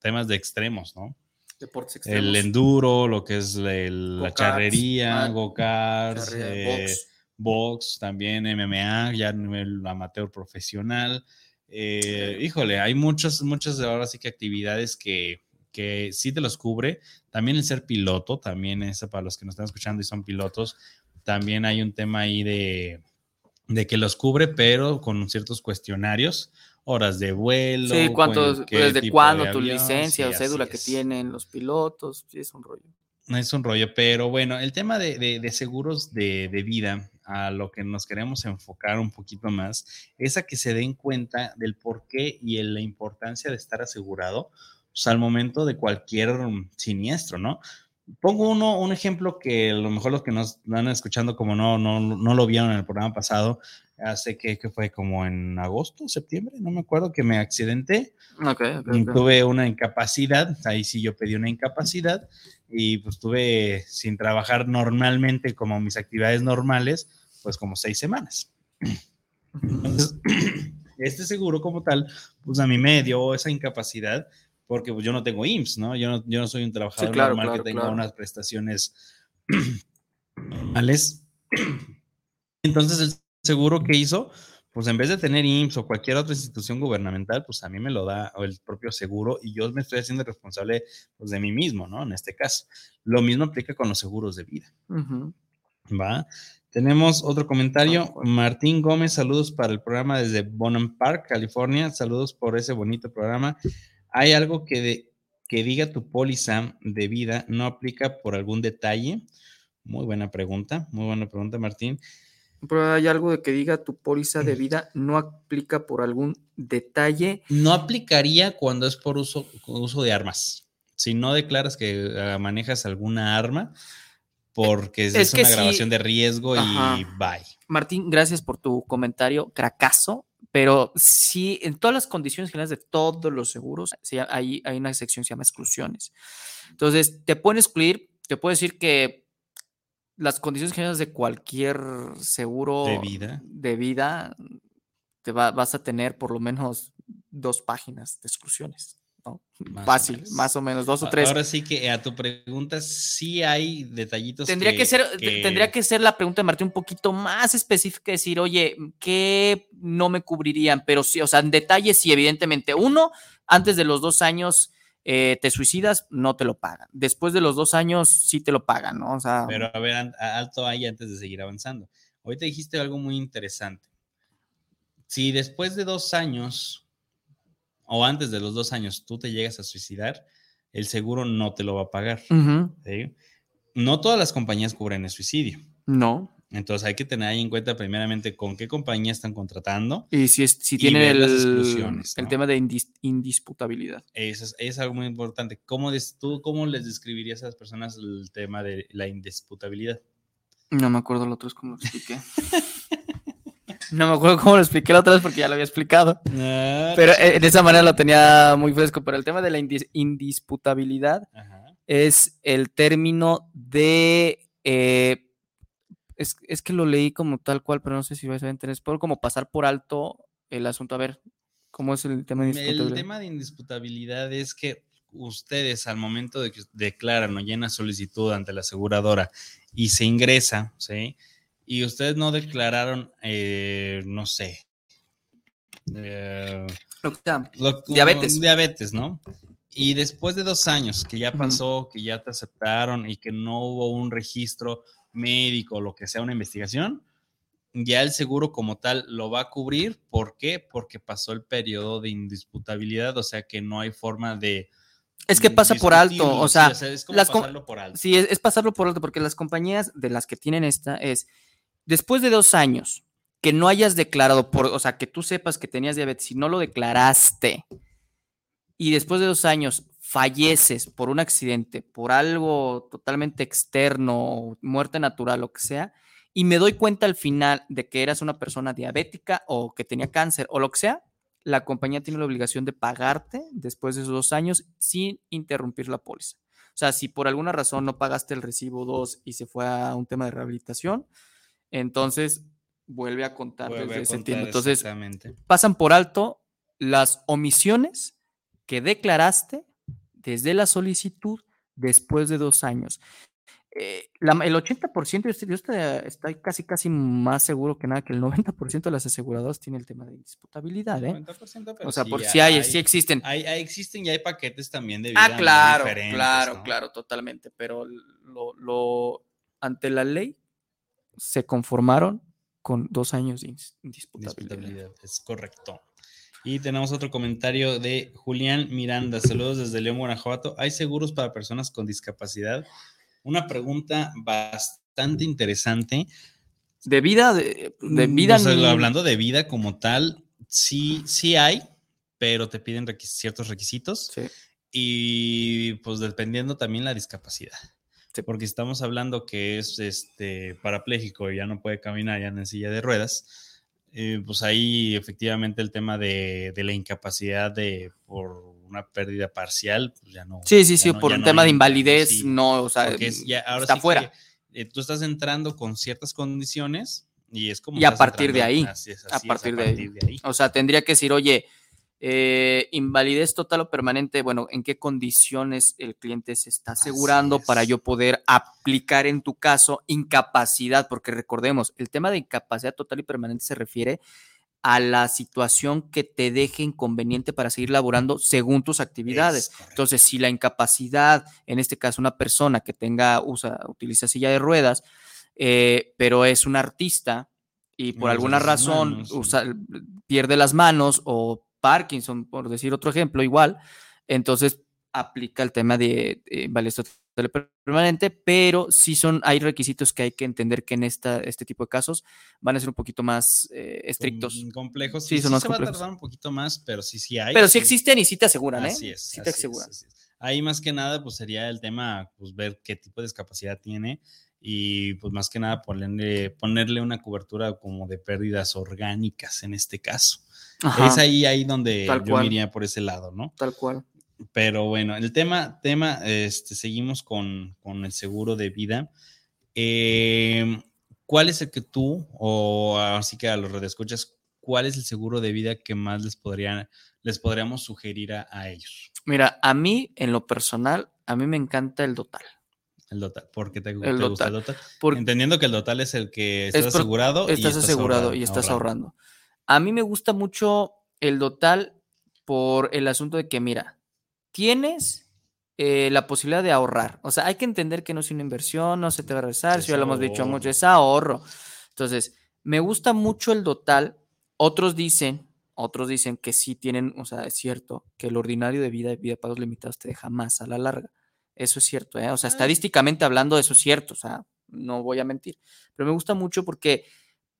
temas de extremos, ¿no? Deportes extremos. El enduro, lo que es el, la charrería, go-karts, eh, box. box. también MMA, ya a nivel amateur profesional. Eh, híjole, hay muchas, muchas ahora sí que actividades que, que sí te los cubre. También el ser piloto, también es para los que nos están escuchando y son pilotos, también hay un tema ahí de, de que los cubre, pero con ciertos cuestionarios horas de vuelo. Sí, cuántos, desde cuándo de tu licencia sí, o cédula que tienen los pilotos, sí, es un rollo. Es un rollo, pero bueno, el tema de, de, de seguros de, de, vida, a lo que nos queremos enfocar un poquito más, es a que se den cuenta del por qué y en la importancia de estar asegurado pues, al momento de cualquier siniestro, ¿no? Pongo uno, un ejemplo que a lo mejor los que nos van escuchando como no, no, no lo vieron en el programa pasado, hace que, que, fue como en agosto, septiembre, no me acuerdo, que me accidenté. Okay, okay, okay. Tuve una incapacidad, ahí sí yo pedí una incapacidad y pues estuve sin trabajar normalmente como mis actividades normales, pues como seis semanas. Entonces, este seguro como tal, pues a mí me dio esa incapacidad porque pues, yo no tengo IMSS, ¿no? Yo no, yo no soy un trabajador sí, claro, normal claro, que tenga claro. unas prestaciones normales. Entonces el seguro que hizo, pues en vez de tener IMSS o cualquier otra institución gubernamental, pues a mí me lo da el propio seguro y yo me estoy haciendo responsable pues, de mí mismo, ¿no? En este caso. Lo mismo aplica con los seguros de vida. Ujú. ¿Va? Tenemos otro comentario. Martín Gómez, saludos para el programa desde Bonham Park, California. Saludos por ese bonito programa. ¿Hay algo que, de- que diga tu póliza de vida no aplica por algún detalle? Muy buena pregunta, muy buena pregunta, Martín. Pero hay algo de que diga tu póliza de vida no aplica por algún detalle. No aplicaría cuando es por uso, uso de armas. Si no declaras que ah, manejas alguna arma, porque es, una sí. grabación de riesgo Ajá. y bye. Martín, gracias por tu comentario, cracazo. Pero sí, en todas las condiciones generales de todos los seguros, hay, hay una sección que se llama exclusiones. Entonces, te pueden excluir, te puedo decir que las condiciones generales de cualquier seguro De vida. de vida, te va- vas a tener por lo menos dos páginas de exclusiones. ¿No? Más o Fácil, más o menos, dos o tres. Ahora sí que a tu pregunta sí hay detallitos. Tendría que, ser, te- tendría que ser la pregunta de Martín un poquito más específica, decir, oye, ¿qué no me cubrirían? Pero sí, o sea, en detalle, sí, evidentemente. Uno, antes de los dos años eh, te suicidas, no te lo pagan. Después de los dos años, sí te lo pagan, ¿no? O sea, Pero a ver, alto ahí antes de seguir avanzando. Ahorita dijiste algo muy interesante. Si después de dos años o antes de los dos años tú te llegas a suicidar, el seguro no te lo va a pagar. ujú, ¿sí? No todas las compañías cubren el suicidio. no. Entonces hay que tener ahí en cuenta primeramente con qué compañía están contratando. Y si, es- si ver el, las el ¿no? tema de indis- indisputabilidad. Eso es, es algo muy importante. ¿Cómo, des- ¿Tú cómo les describirías a las personas el tema de la indisputabilidad? No me acuerdo lo otro, es como lo expliqué. no me acuerdo cómo lo expliqué la otra vez porque ya lo había explicado. Pero eh, de esa manera lo tenía muy fresco. Pero el tema de la indis- indisputabilidad Ajá. es el término de. eh, es, es que lo leí como tal cual, pero no sé si vais a entender. Es por como pasar por alto el asunto. A ver, ¿cómo es el tema de El indisputabilidad? tema de indisputabilidad es que ustedes al momento de que declaran o llenan solicitud ante la aseguradora y se ingresa, ¿sí? Y ustedes no declararon, eh, no sé, eh, Lo lo- Diabetes. Diabetes, ¿no? Y después de dos años que ya pasó, que ya te aceptaron y que no hubo un registro médico lo que sea, una investigación, ya el seguro como tal lo va a cubrir. ¿Por qué? Porque pasó el periodo de indisputabilidad, o sea que no hay forma de... Es que pasa por alto, o sí, sea, es como las pasarlo por alto. Sí, es, es pasarlo por alto, porque las compañías de las que tienen esta es, después de dos años que no hayas declarado, por, o sea, que tú sepas que tenías diabetes y no lo declaraste, y después de dos años falleces por un accidente, por algo totalmente externo, muerte natural, lo que sea, y me doy cuenta al final de que eras una persona diabética o que tenía cáncer o lo que sea, la compañía tiene la obligación de pagarte después de esos dos años sin interrumpir la póliza. O sea, si por alguna razón no pagaste el recibo 2 y se fue a un tema de rehabilitación, entonces vuelve a contar Vuelve desde a ese contar. Entonces, pasan por alto las omisiones que declaraste desde la solicitud después de dos años. Eh, la- el 80%, yo estoy, yo estoy, estoy casi, casi más seguro que nada que el 90% de las aseguradoras tiene el tema de indisputabilidad. ¿eh? 90%, pero O sea, sí por si hay, hay- sí existen. hay- hay- existen y hay paquetes también de vida Ah, claro, diferentes, claro, ¿no? claro, totalmente. Pero lo, lo- ante la ley se conformaron con dos años de indisputabilidad. Disputabilidad, es correcto. Y tenemos otro comentario de Julián Miranda. Saludos desde León, Guanajuato. ¿Hay seguros para personas con discapacidad? Una pregunta bastante interesante. De vida, de, de Mm, vida. o sea, ni- hablando de vida como tal, sí, sí hay, pero te piden requis- ciertos requisitos Sí. y pues dependiendo también la discapacidad. Sí. Porque estamos hablando que es este parapléjico y ya no puede caminar, ya en silla de ruedas, eh, pues ahí efectivamente el tema de, de la incapacidad de por una pérdida parcial, pues ya no. Sí, sí, sí, no- por un no tema de invalidez, sí, no, o sea, porque es ya- ahora está sí que, fuera. eh, tú estás entrando con ciertas condiciones y es como. Y a partir de ahí, así es, a es, partir de ahí. de ahí. O sea, tendría que decir, oye, eh, invalidez total o permanente, bueno, ¿en qué condiciones el cliente se está asegurando para yo poder aplicar en tu caso incapacidad? Porque recordemos, el tema de incapacidad total y permanente se refiere a la situación que te deje inconveniente para seguir laborando según tus actividades. Entonces, si la incapacidad, en este caso una persona que tenga, usa, utiliza silla de ruedas, eh, pero es un artista y por alguna razón manos, sí. usa- pierde las manos o Parkinson, por decir otro ejemplo, igual, entonces aplica el tema de eh, total permanente, pero sí son, hay requisitos que hay que entender que en esta, este tipo de casos van a ser un poquito más eh, estrictos. Com- complejos. Sí, Sí, son sí más se va a complejos. tardar un poquito más, pero sí, sí hay. Pero sí existen y sí te aseguran, ¿eh? Así es. Sí te así es, aseguran. así es. Ahí más que nada, pues sería el tema, pues ver qué tipo de discapacidad tiene y pues más que nada ponerle, ponerle una cobertura como de pérdidas orgánicas en este caso. Ajá, Es ahí, ahí donde yo cual. iría por ese lado, ¿no? Tal cual. Pero bueno, el tema, tema, este, seguimos con, con el seguro de vida. Eh, ¿Cuál es el que tú, o así que a los redescuchas, cuál es el seguro de vida que más les podrían, les podríamos sugerir a, a ellos? Mira, a mí, en lo personal, a mí me encanta el Dotal. El Dotal. ¿Por qué te, El te gusta el Dotal? Porque Entendiendo que el Dotal es el que estás Es asegurado. y estás asegurado ahorra- y estás ahorrando. A mí me gusta mucho el Dotal por el asunto de que, mira, tienes eh, la posibilidad de ahorrar. O sea, hay que entender que no es una inversión, no se te va a regresar, Es si ya lo hemos dicho mucho, es ahorro. Entonces, me gusta mucho el Dotal. Otros dicen, otros dicen que sí tienen, o sea, es cierto, que el ordinario de vida, vida de pagos limitados te deja más a la larga. Eso es cierto, ¿eh? O sea, estadísticamente hablando, eso es cierto, o sea, no voy a mentir. Pero me gusta mucho porque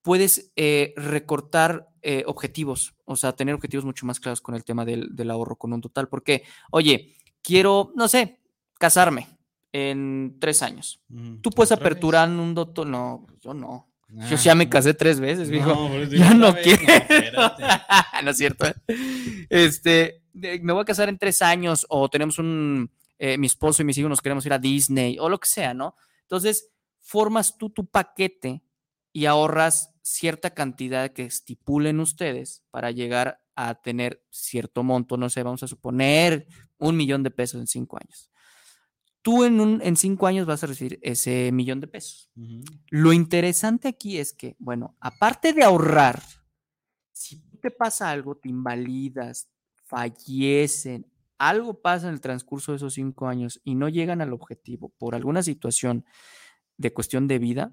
puedes eh, recortar eh, objetivos, o sea, tener objetivos mucho más claros con el tema del, del ahorro con un total. Porque, oye, quiero, no sé, casarme en tres años. Tú puedes aperturar un doctor. No, yo no. Yo Ah, ya me no. casé tres veces. No, eso ya no vez, quiero. espérate. no es cierto. ¿eh? Este, de- me voy a casar en tres años o tenemos un, eh, mi esposo y mis hijos nos queremos ir a Disney o lo que sea, ¿no? Entonces, formas tú tu paquete y ahorras cierta cantidad que estipulen ustedes para llegar a tener cierto monto, no sé, vamos a suponer un millón de pesos en cinco años. Tú en, un, en cinco años vas a recibir ese millón de pesos. Lo interesante aquí es que, bueno, aparte de ahorrar, si te pasa algo, te invalidas, fallecen, algo pasa en el transcurso de esos cinco años y no llegan al objetivo por alguna situación de cuestión de vida,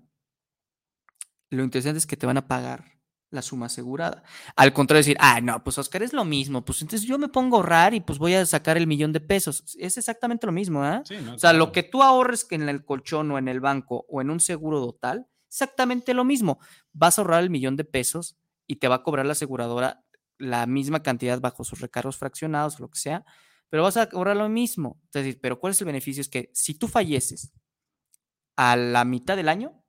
lo interesante es que te van a pagar la suma asegurada. Al contrario, decir, ah, no, pues Oscar es lo mismo, pues entonces yo me pongo a ahorrar y pues voy a sacar el millón de pesos. Es exactamente lo mismo, ¿ah? Sí, no, O sea, lo que tú ahorres que en el colchón o en el banco o en un seguro total, exactamente lo mismo. Vas a ahorrar el millón de pesos y te va a cobrar la aseguradora la misma cantidad bajo sus recargos fraccionados o lo que sea, pero vas a cobrar lo mismo. Es decir, pero ¿cuál es el beneficio? Es que si tú falleces a la mitad del año,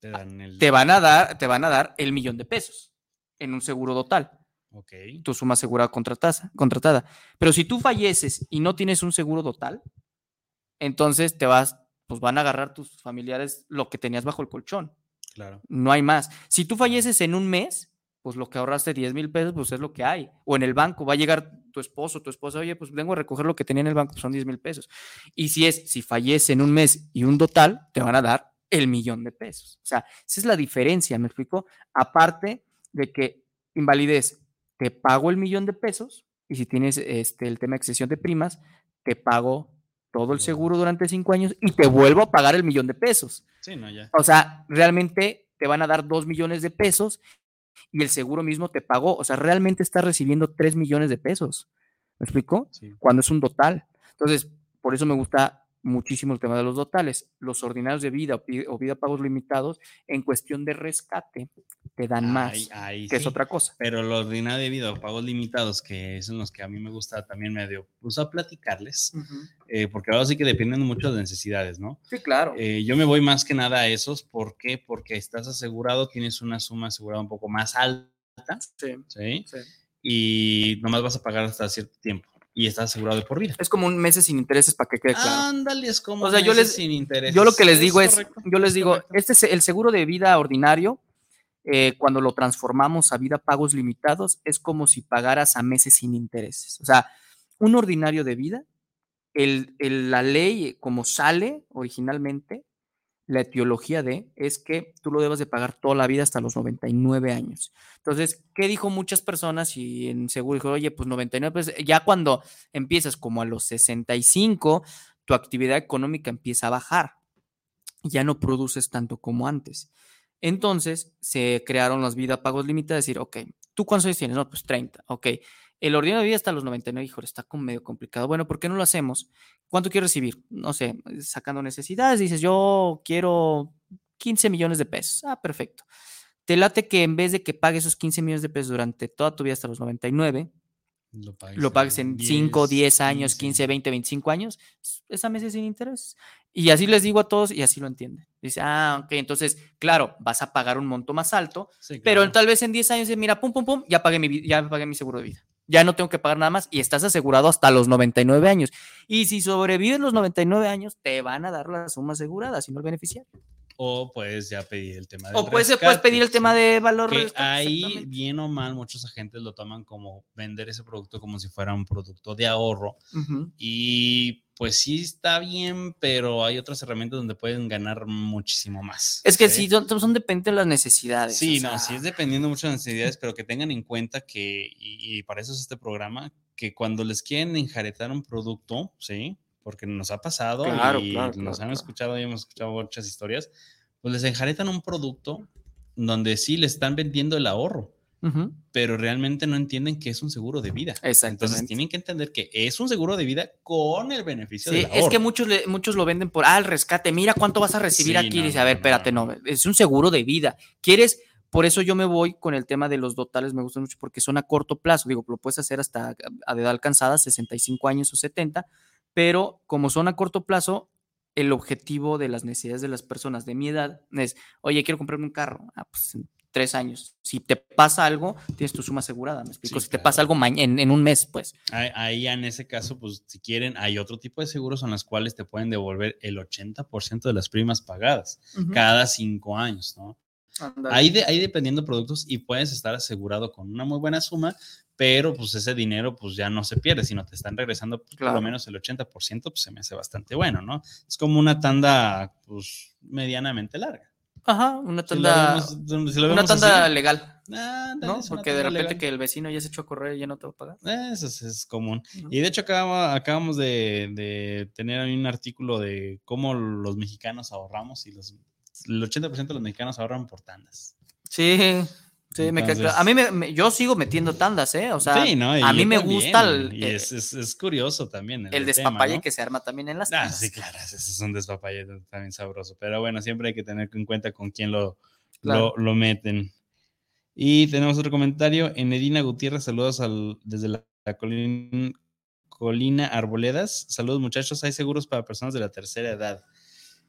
Te dan el. te van a dar, te van a dar el millón de pesos en un seguro total Ok. tu suma asegurada contratada, contratada. Pero si tú falleces y no tienes un seguro total, entonces te vas, pues van a agarrar tus familiares lo que tenías bajo el colchón. Claro. No hay más. Si tú falleces en un mes, pues lo que ahorraste 10 mil pesos, pues es lo que hay. O en el banco va a llegar tu esposo, tu esposa, oye, pues vengo a recoger lo que tenía en el banco, pues son 10 mil pesos. Y si es, si fallece en un mes y un total, te van a dar el millón de pesos. O sea, esa es la diferencia, ¿me explico? Aparte de que invalidez, te pago el millón de pesos y si tienes este, el tema de excesión de primas, te pago todo el seguro durante cinco años y te vuelvo a pagar el millón de pesos. Sí, no, ya. O sea, realmente te van a dar dos millones de pesos y el seguro mismo te pagó. O sea, realmente estás recibiendo tres millones de pesos. ¿Me explico? Sí. Cuando es un total. Entonces, por eso me gusta muchísimo el tema de los totales. Los ordinarios de vida o vida pagos limitados, en cuestión de rescate, te dan más, que es otra cosa. Pero lo ordinario de vida o pagos limitados, que son los que a mí me gusta también medio, pues a platicarles, eh, porque ahora sí que dependen mucho de necesidades, ¿no? Sí, claro. Eh, yo me voy más que nada a esos, ¿por qué? Porque estás asegurado, tienes una suma asegurada un poco más alta, Sí, ¿sí? sí. Y nomás vas a pagar hasta cierto tiempo y estás asegurado de por vida. Es como un mes sin intereses para que quede claro. Ándale, es como O sea, yo meses les- sin. Yo lo que les digo es, correcto, yo les digo, correcto. este es el seguro de vida ordinario, eh, cuando lo transformamos a vida pagos limitados, es como si pagaras a meses sin intereses. O sea, un ordinario de vida, la ley como sale originalmente, la etiología de es que tú lo debes de pagar toda la vida hasta los 99 años. Entonces, ¿qué dijo muchas personas? Y en seguro dijo, oye, pues 99, pues ya cuando empiezas como a los 65, tu actividad económica empieza a bajar. Ya no produces tanto como antes. Entonces, se crearon las vidas pagos limitadas, decir, ok, ¿tú cuántos años tienes? No, pues 30, ok. El ordinario de vida hasta los 99, híjole, está como medio complicado. Bueno, ¿por qué no lo hacemos? ¿Cuánto quiero recibir? No sé, sacando necesidades, dices, yo quiero 15 millones de pesos. Ah, perfecto. Te late que en vez de que pagues esos 15 millones de pesos durante toda tu vida hasta los 99, Lo pagues, lo pagues en 5, 10 años, 15, 20, 25 años, esa mes es sin interés. Y así les digo a todos y así lo entienden. Dice, ah, ok, entonces, claro, vas a pagar un monto más alto, Sí, pero claro. tal vez en 10 años, mira, pum, pum, pum, ya pagué mi, ya pagué mi seguro de vida. Ya no tengo que pagar nada más y estás asegurado hasta los 99 años. Y si sobrevives los 99 años, te van a dar la suma asegurada, si no el beneficiario. O puedes ya pedir el tema del O puedes, puedes rescate, pedir el tema de valor. que rescate, ahí, bien o mal, muchos agentes lo toman como vender ese producto como si fuera un producto de ahorro. Y pues sí está bien, pero hay otras herramientas donde pueden ganar muchísimo más. Es que sí, son, son dependientes de las necesidades. Sí, no, sea, sí es dependiendo mucho de las necesidades, pero que tengan en cuenta que, y, y para eso es este programa, que cuando les quieren enjaretar un producto, ¿sí? Porque nos ha pasado Claro, y claro, nos claro, han claro. escuchado y hemos escuchado muchas historias, pues les enjaretan un producto donde sí le están vendiendo el ahorro, ujú. pero realmente no entienden que es un seguro de vida. Entonces tienen que entender que es un seguro de vida con el beneficio Sí, del es que ahorro. muchos, le- muchos lo venden por, ah, el rescate, mira cuánto vas a recibir Sí, aquí. no, Dice, a ver, no, espérate, no, no, es un seguro de vida. ¿Quieres? Por eso yo me voy con el tema de los dotales, me gustan mucho porque son a corto plazo. Digo, lo puedes hacer hasta a edad alcanzada, 65 años o 70, pero como son a corto plazo, el objetivo de las necesidades de las personas de mi edad es, oye, quiero comprarme un carro. Ah, pues en tres años. Si te pasa algo, tienes tu suma asegurada, ¿me explico? Sí, si te claro. pasa algo en, en un mes, pues. Ahí, ahí en ese caso, pues si quieren, hay otro tipo de seguros en los cuales te pueden devolver el 80% de las primas pagadas cada cinco años, ¿no? Ahí, de, ahí dependiendo productos y puedes estar asegurado con una muy buena suma, pero pues ese dinero pues ya no se pierde, sino te están regresando pues, por lo menos el 80%, pues se me hace bastante bueno, ¿no? Es como una tanda pues medianamente larga. Ajá, una Si tanda, vemos- si lo una tanda así, legal, ah, ¿no? Porque de repente legal. que el vecino ya se echó a correr y ya no te va a pagar. Eso es, es común. Y de hecho acabamos, acabamos de, de tener un artículo de cómo los mexicanos ahorramos y los, el 80% de los mexicanos ahorran por tandas. Sí, sí, Entonces-. A mí me, me- yo sigo metiendo tandas, ¿eh? O sea, sí, ¿no? Y a mí me también, gusta el, Y eh, es, es- es curioso también. el despapalle ¿no? que se arma también en las Ah, sí, claro, ese es un despapalle también sabroso. Pero bueno, siempre hay que tener en cuenta con quién lo, Claro. lo, lo meten. Y tenemos otro comentario. En Edina Gutiérrez, saludos al- desde la, la colin- colina Arboledas. Saludos muchachos, hay seguros para personas de la tercera edad.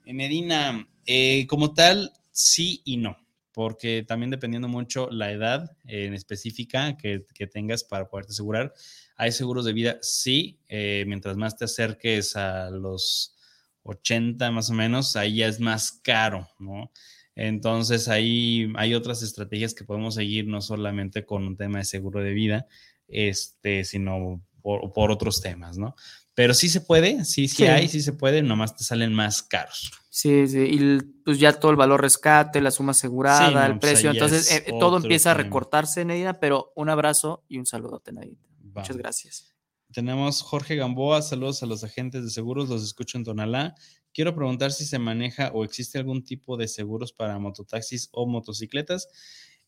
En Edina, eh, como tal, sí y no, porque también dependiendo mucho la edad en específica que, tengas para poderte asegurar. Hay seguros de vida, sí, eh, mientras más te acerques a los 80 más o menos, ahí ya es más caro, ¿no? Entonces ahí hay otras estrategias que podemos seguir, no solamente con un tema de seguro de vida, este, sino por otros temas, ¿no? Pero sí se puede, sí, sí, Sí. hay, sí se puede, nomás te salen más caros. Sí, sí, y pues ya todo el valor rescate, la suma asegurada, Sí, no, el pues precio, entonces es eh, todo empieza a recortarse, Neida, pero un abrazo y un saludote, Neida. Muchas gracias. Tenemos Jorge Gamboa, saludos a los agentes de seguros, los escucho en Tonalá. Quiero preguntar si se maneja o existe algún tipo de seguros para mototaxis o motocicletas.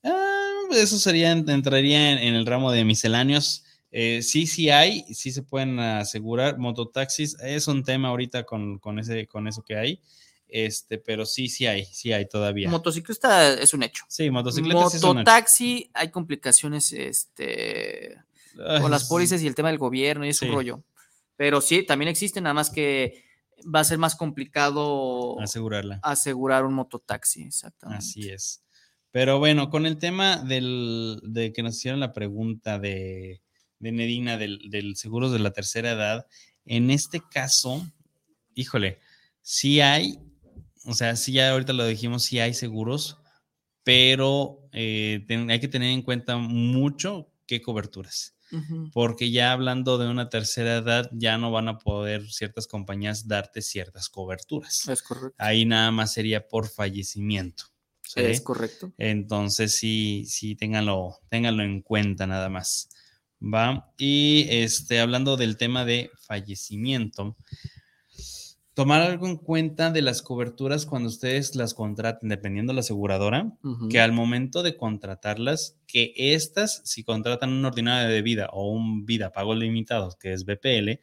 Ah, eso sería, entraría en, en el ramo de misceláneos. Eh, sí, sí hay, sí se pueden asegurar. Mototaxis es un tema ahorita con, con, ese, con eso que hay, este, pero sí, sí hay, sí hay todavía. Motociclista es un hecho. sí, ocho. Mototaxi, hay complicaciones este, con las pólizas y el tema del gobierno y es un Sí. rollo. Pero sí, también existe, nada más que va a ser más complicado Asegurarla. asegurar un mototaxi, exactamente. Así es. Pero bueno, con el tema del, de que nos hicieron la pregunta de, de Nedina del, del seguros de la tercera edad, en este caso, híjole, sí hay, o sea, sí ya ahorita lo dijimos, sí hay seguros, pero eh, ten- hay que tener en cuenta mucho qué coberturas. Porque ya hablando de una tercera edad, ya no van a poder ciertas compañías darte ciertas coberturas. Es correcto. Ahí nada más sería por fallecimiento. ¿sí? Es correcto. Entonces sí, sí, ténganlo, ténganlo en cuenta nada más. Va. Y este, hablando del tema de fallecimiento, tomar algo en cuenta de las coberturas cuando ustedes las contraten, dependiendo de la aseguradora, que al momento de contratarlas, que estas, si contratan un ordinario de vida o un vida pago limitado, que es BPL,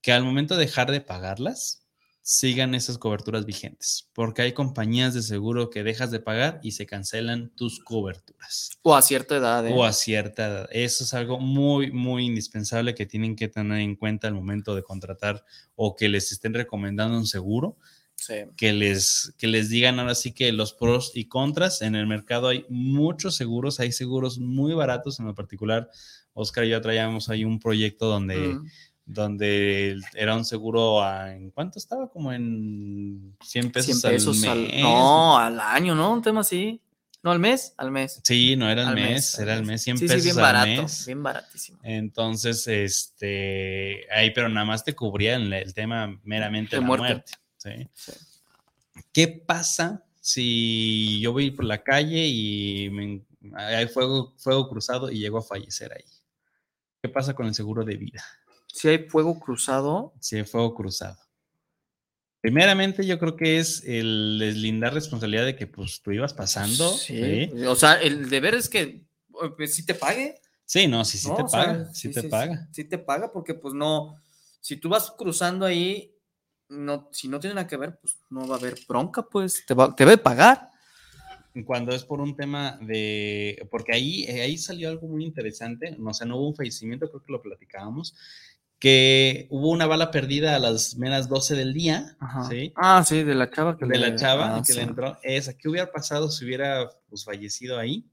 que al momento de dejar de pagarlas, sigan esas coberturas vigentes, porque hay compañías de seguro que dejas de pagar y se cancelan tus coberturas O a cierta edad. ¿eh? o a cierta edad. Eso es algo muy, muy indispensable que tienen que tener en cuenta al momento de contratar o que les estén recomendando un seguro Sí. que les, que les digan ahora sí que los pros y contras. En el mercado hay muchos seguros, hay seguros muy baratos, en lo particular, Oscar y yo traíamos ahí un proyecto donde, Mm. Donde era un seguro, a- ¿en cuánto estaba? Como en 100 pesos, 100 pesos al al, mes. No, al año, ¿no? Un tema así. No, al mes, al mes. Sí, no era el Al mes, era el mes, 100 sí, pesos sí, bien al barato, mes. bien baratísimo. Entonces, este, ahí, pero nada más te cubría el, tema meramente De la muerte. muerte. ¿sí? Sí. ¿Qué pasa si yo voy por la calle y me- hay fuego, fuego cruzado y llego a fallecer ahí? ¿Qué pasa con el seguro de vida? Si hay fuego cruzado, Si hay fuego cruzado. Primeramente, yo creo que es el deslindar responsabilidad de que pues tú ibas pasando. sí. Sí, O sea, el deber es que si te pague. Sí, no, sí, sí ¿no? te O sea, paga, sí, te paga. Sí, te paga porque pues no, si tú vas cruzando ahí, no, si no tiene nada que ver, pues no va a haber bronca, pues te, va, te debe pagar. cuando es por un tema de, porque ahí, ahí salió algo muy interesante, no sé, no hubo un fallecimiento, creo que lo platicábamos, que hubo una bala perdida a las menos 12 del día, ¿sí? Ah, sí, de la chava que De le- la chava ah, que sí. le entró, esa, ¿qué hubiera pasado si hubiera pues, fallecido ahí?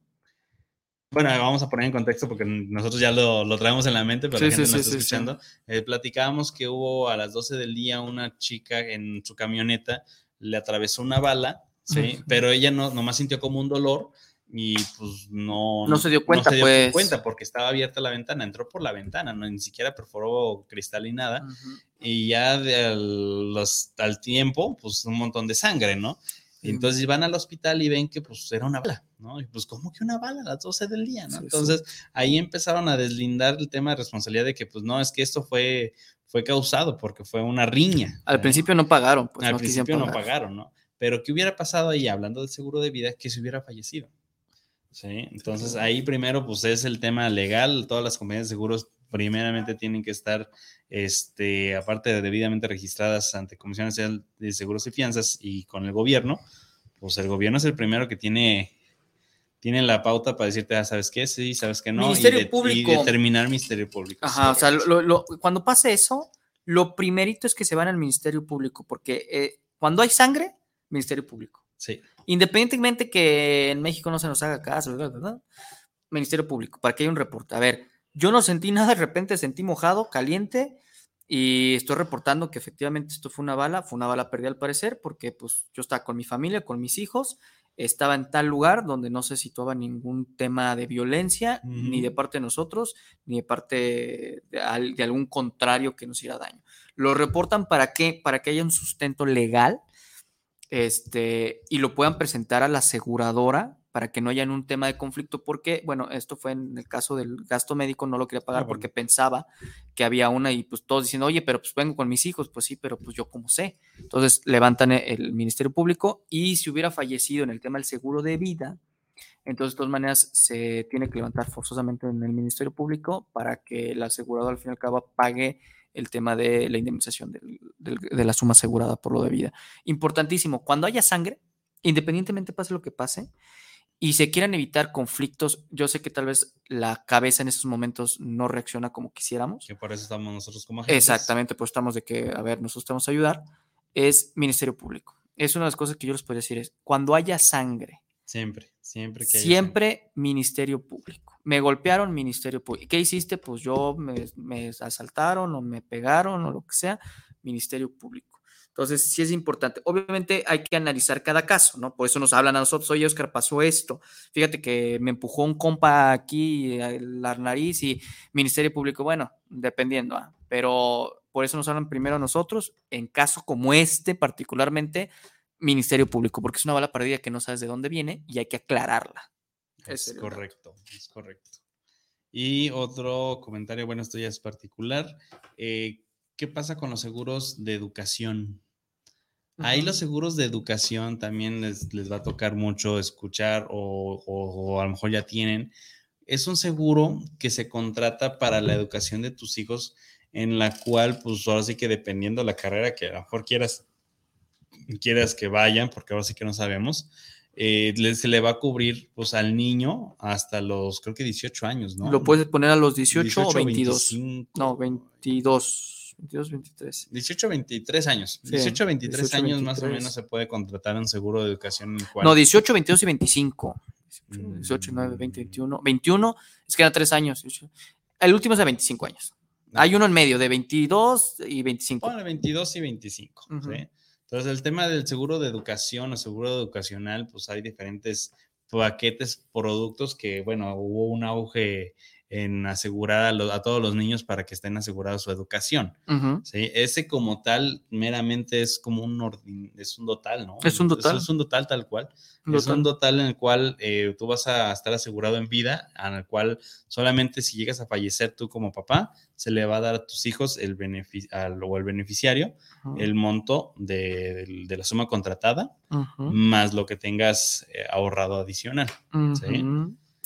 Bueno, vamos a poner en contexto porque nosotros ya lo, lo traemos en la mente, pero Sí, la gente no está escuchando. Eh, platicábamos que hubo a las 12 del día una chica en su camioneta, le atravesó una bala, ¿sí? Pero ella no, nomás sintió como un dolor y pues no... No se dio cuenta, se dio pues. cuenta porque estaba abierta la ventana, entró por la ventana, no, ni siquiera perforó cristal ni nada. Ujú. Y ya de al, los- al tiempo, pues un montón de sangre, ¿no? Y entonces van al hospital y ven que pues era una bala, ¿no? Y pues, ¿cómo que una bala a las 12 del día, ¿no? Sí, sí. Entonces ahí empezaron a deslindar el tema de responsabilidad de que pues no, es que esto fue, fue causado porque fue una riña. Al ¿no? principio no pagaron, pues Al no principio no pagar. pagaron, ¿no? Pero ¿qué hubiera pasado ahí, hablando del seguro de vida, que se hubiera fallecido? Sí, entonces ahí primero pues es el tema legal, todas las compañías de seguros primeramente tienen que estar, este, aparte de debidamente registradas ante Comisión Nacional de Seguros y Fianzas y con el gobierno, pues el gobierno es el primero que tiene, tiene la pauta para decirte, ah, ¿sabes qué? Sí, ¿sabes qué no? Ministerio y, de- Público. y determinar Ministerio Público. Ajá, o sea, lo- lo- cuando pase eso, lo primerito es que se van al Ministerio Público, porque eh, cuando hay sangre, Ministerio Público. Sí, Independientemente que en México no se nos haga caso, bla, Ministerio Público, para que haya un reporte. A ver, yo no sentí nada, de repente sentí mojado, caliente, y estoy reportando que efectivamente esto fue una bala, fue una bala perdida al parecer, porque pues yo estaba con mi familia, con mis hijos, estaba en tal lugar donde no se situaba ningún tema de violencia, ni de parte de nosotros, ni de parte de, de algún contrario que nos hiciera daño. Lo reportan para qué? Para que haya un sustento legal este, y lo puedan presentar a la aseguradora para que no haya un tema de conflicto, porque, bueno, esto fue en el caso del gasto médico, no lo quería pagar Ah, bueno. porque pensaba que había una y pues todos diciendo, oye, pero pues vengo con mis hijos, pues sí, pero pues yo como sé. Entonces levantan e- el Ministerio Público y si hubiera fallecido en el tema del seguro de vida, entonces de todas maneras se tiene que levantar forzosamente en el Ministerio Público para que el asegurador al fin y al cabo pague el tema de la indemnización del- del- de la suma asegurada por lo de vida. Importantísimo, cuando haya sangre, independientemente pase lo que pase, y se quieran evitar conflictos, yo sé que tal vez la cabeza en esos momentos no reacciona como quisiéramos. que por eso estamos nosotros como agentes. Exactamente, pues estamos de que, a ver, nosotros te vamos a ayudar, es Ministerio Público. Es una de las cosas que yo les podría decir, es cuando haya sangre, Siempre, siempre que haya siempre Ministerio Público. Me golpearon, Ministerio Público. ¿Qué hiciste? Pues yo me, asaltaron o me pegaron o lo que sea, Ministerio Público. Entonces, sí es importante. Obviamente hay que analizar cada caso, ¿no? Por eso nos hablan a nosotros, oye, Oscar, pasó esto. Fíjate que me empujó un compa aquí, a la nariz y Ministerio Público, bueno, dependiendo, ¿ah? pero por eso nos hablan primero a nosotros, en caso como este particularmente, Ministerio Público, porque es una bala perdida que no sabes de dónde viene y hay que aclararla. Es dato. correcto, es correcto. Y otro comentario, bueno, esto ya es particular. eh, ¿Qué pasa con los seguros de educación? Ahí los seguros de educación también les, les va a tocar mucho escuchar o, o- o a lo mejor ya tienen. Es un seguro que se contrata para la educación de tus hijos, en la cual, pues ahora sí que dependiendo la carrera que a lo mejor quieras, quieras que vayan, porque ahora sí que no sabemos, eh, le- se le va a cubrir pues al niño hasta los, creo que 18 años, ¿no? Lo puedes poner a los 18, o 22. 25. No, 22. 22, 23. 18 23 años. Sí, 18 23 18, años más o 23. menos se puede contratar un seguro de educación en el cual No, 18, 22 y 25. 18, Mm. 18, 9, 20, 21. 21, es que eran 3 años. 18. El último es de 25 años. No. Hay uno en medio de 22 y 25. Ponle 22 y 25. Ujú. ¿sí? Entonces, el tema del seguro de educación o seguro educacional, pues hay diferentes paquetes, productos que, bueno, hubo un auge en asegurar a, lo- a todos los niños para que estén asegurados su educación. ¿sí? Ese como tal meramente es como un, ordin- es un total, ¿no? Es un total. Es, un total tal cual. Un Es un total. en el cual eh, tú vas a estar asegurado en vida, en el cual solamente si llegas a fallecer tú como papá, se le va a dar a tus hijos el beneficio o el beneficiario el monto de, de- de la suma contratada más lo que tengas eh, ahorrado adicional. sí.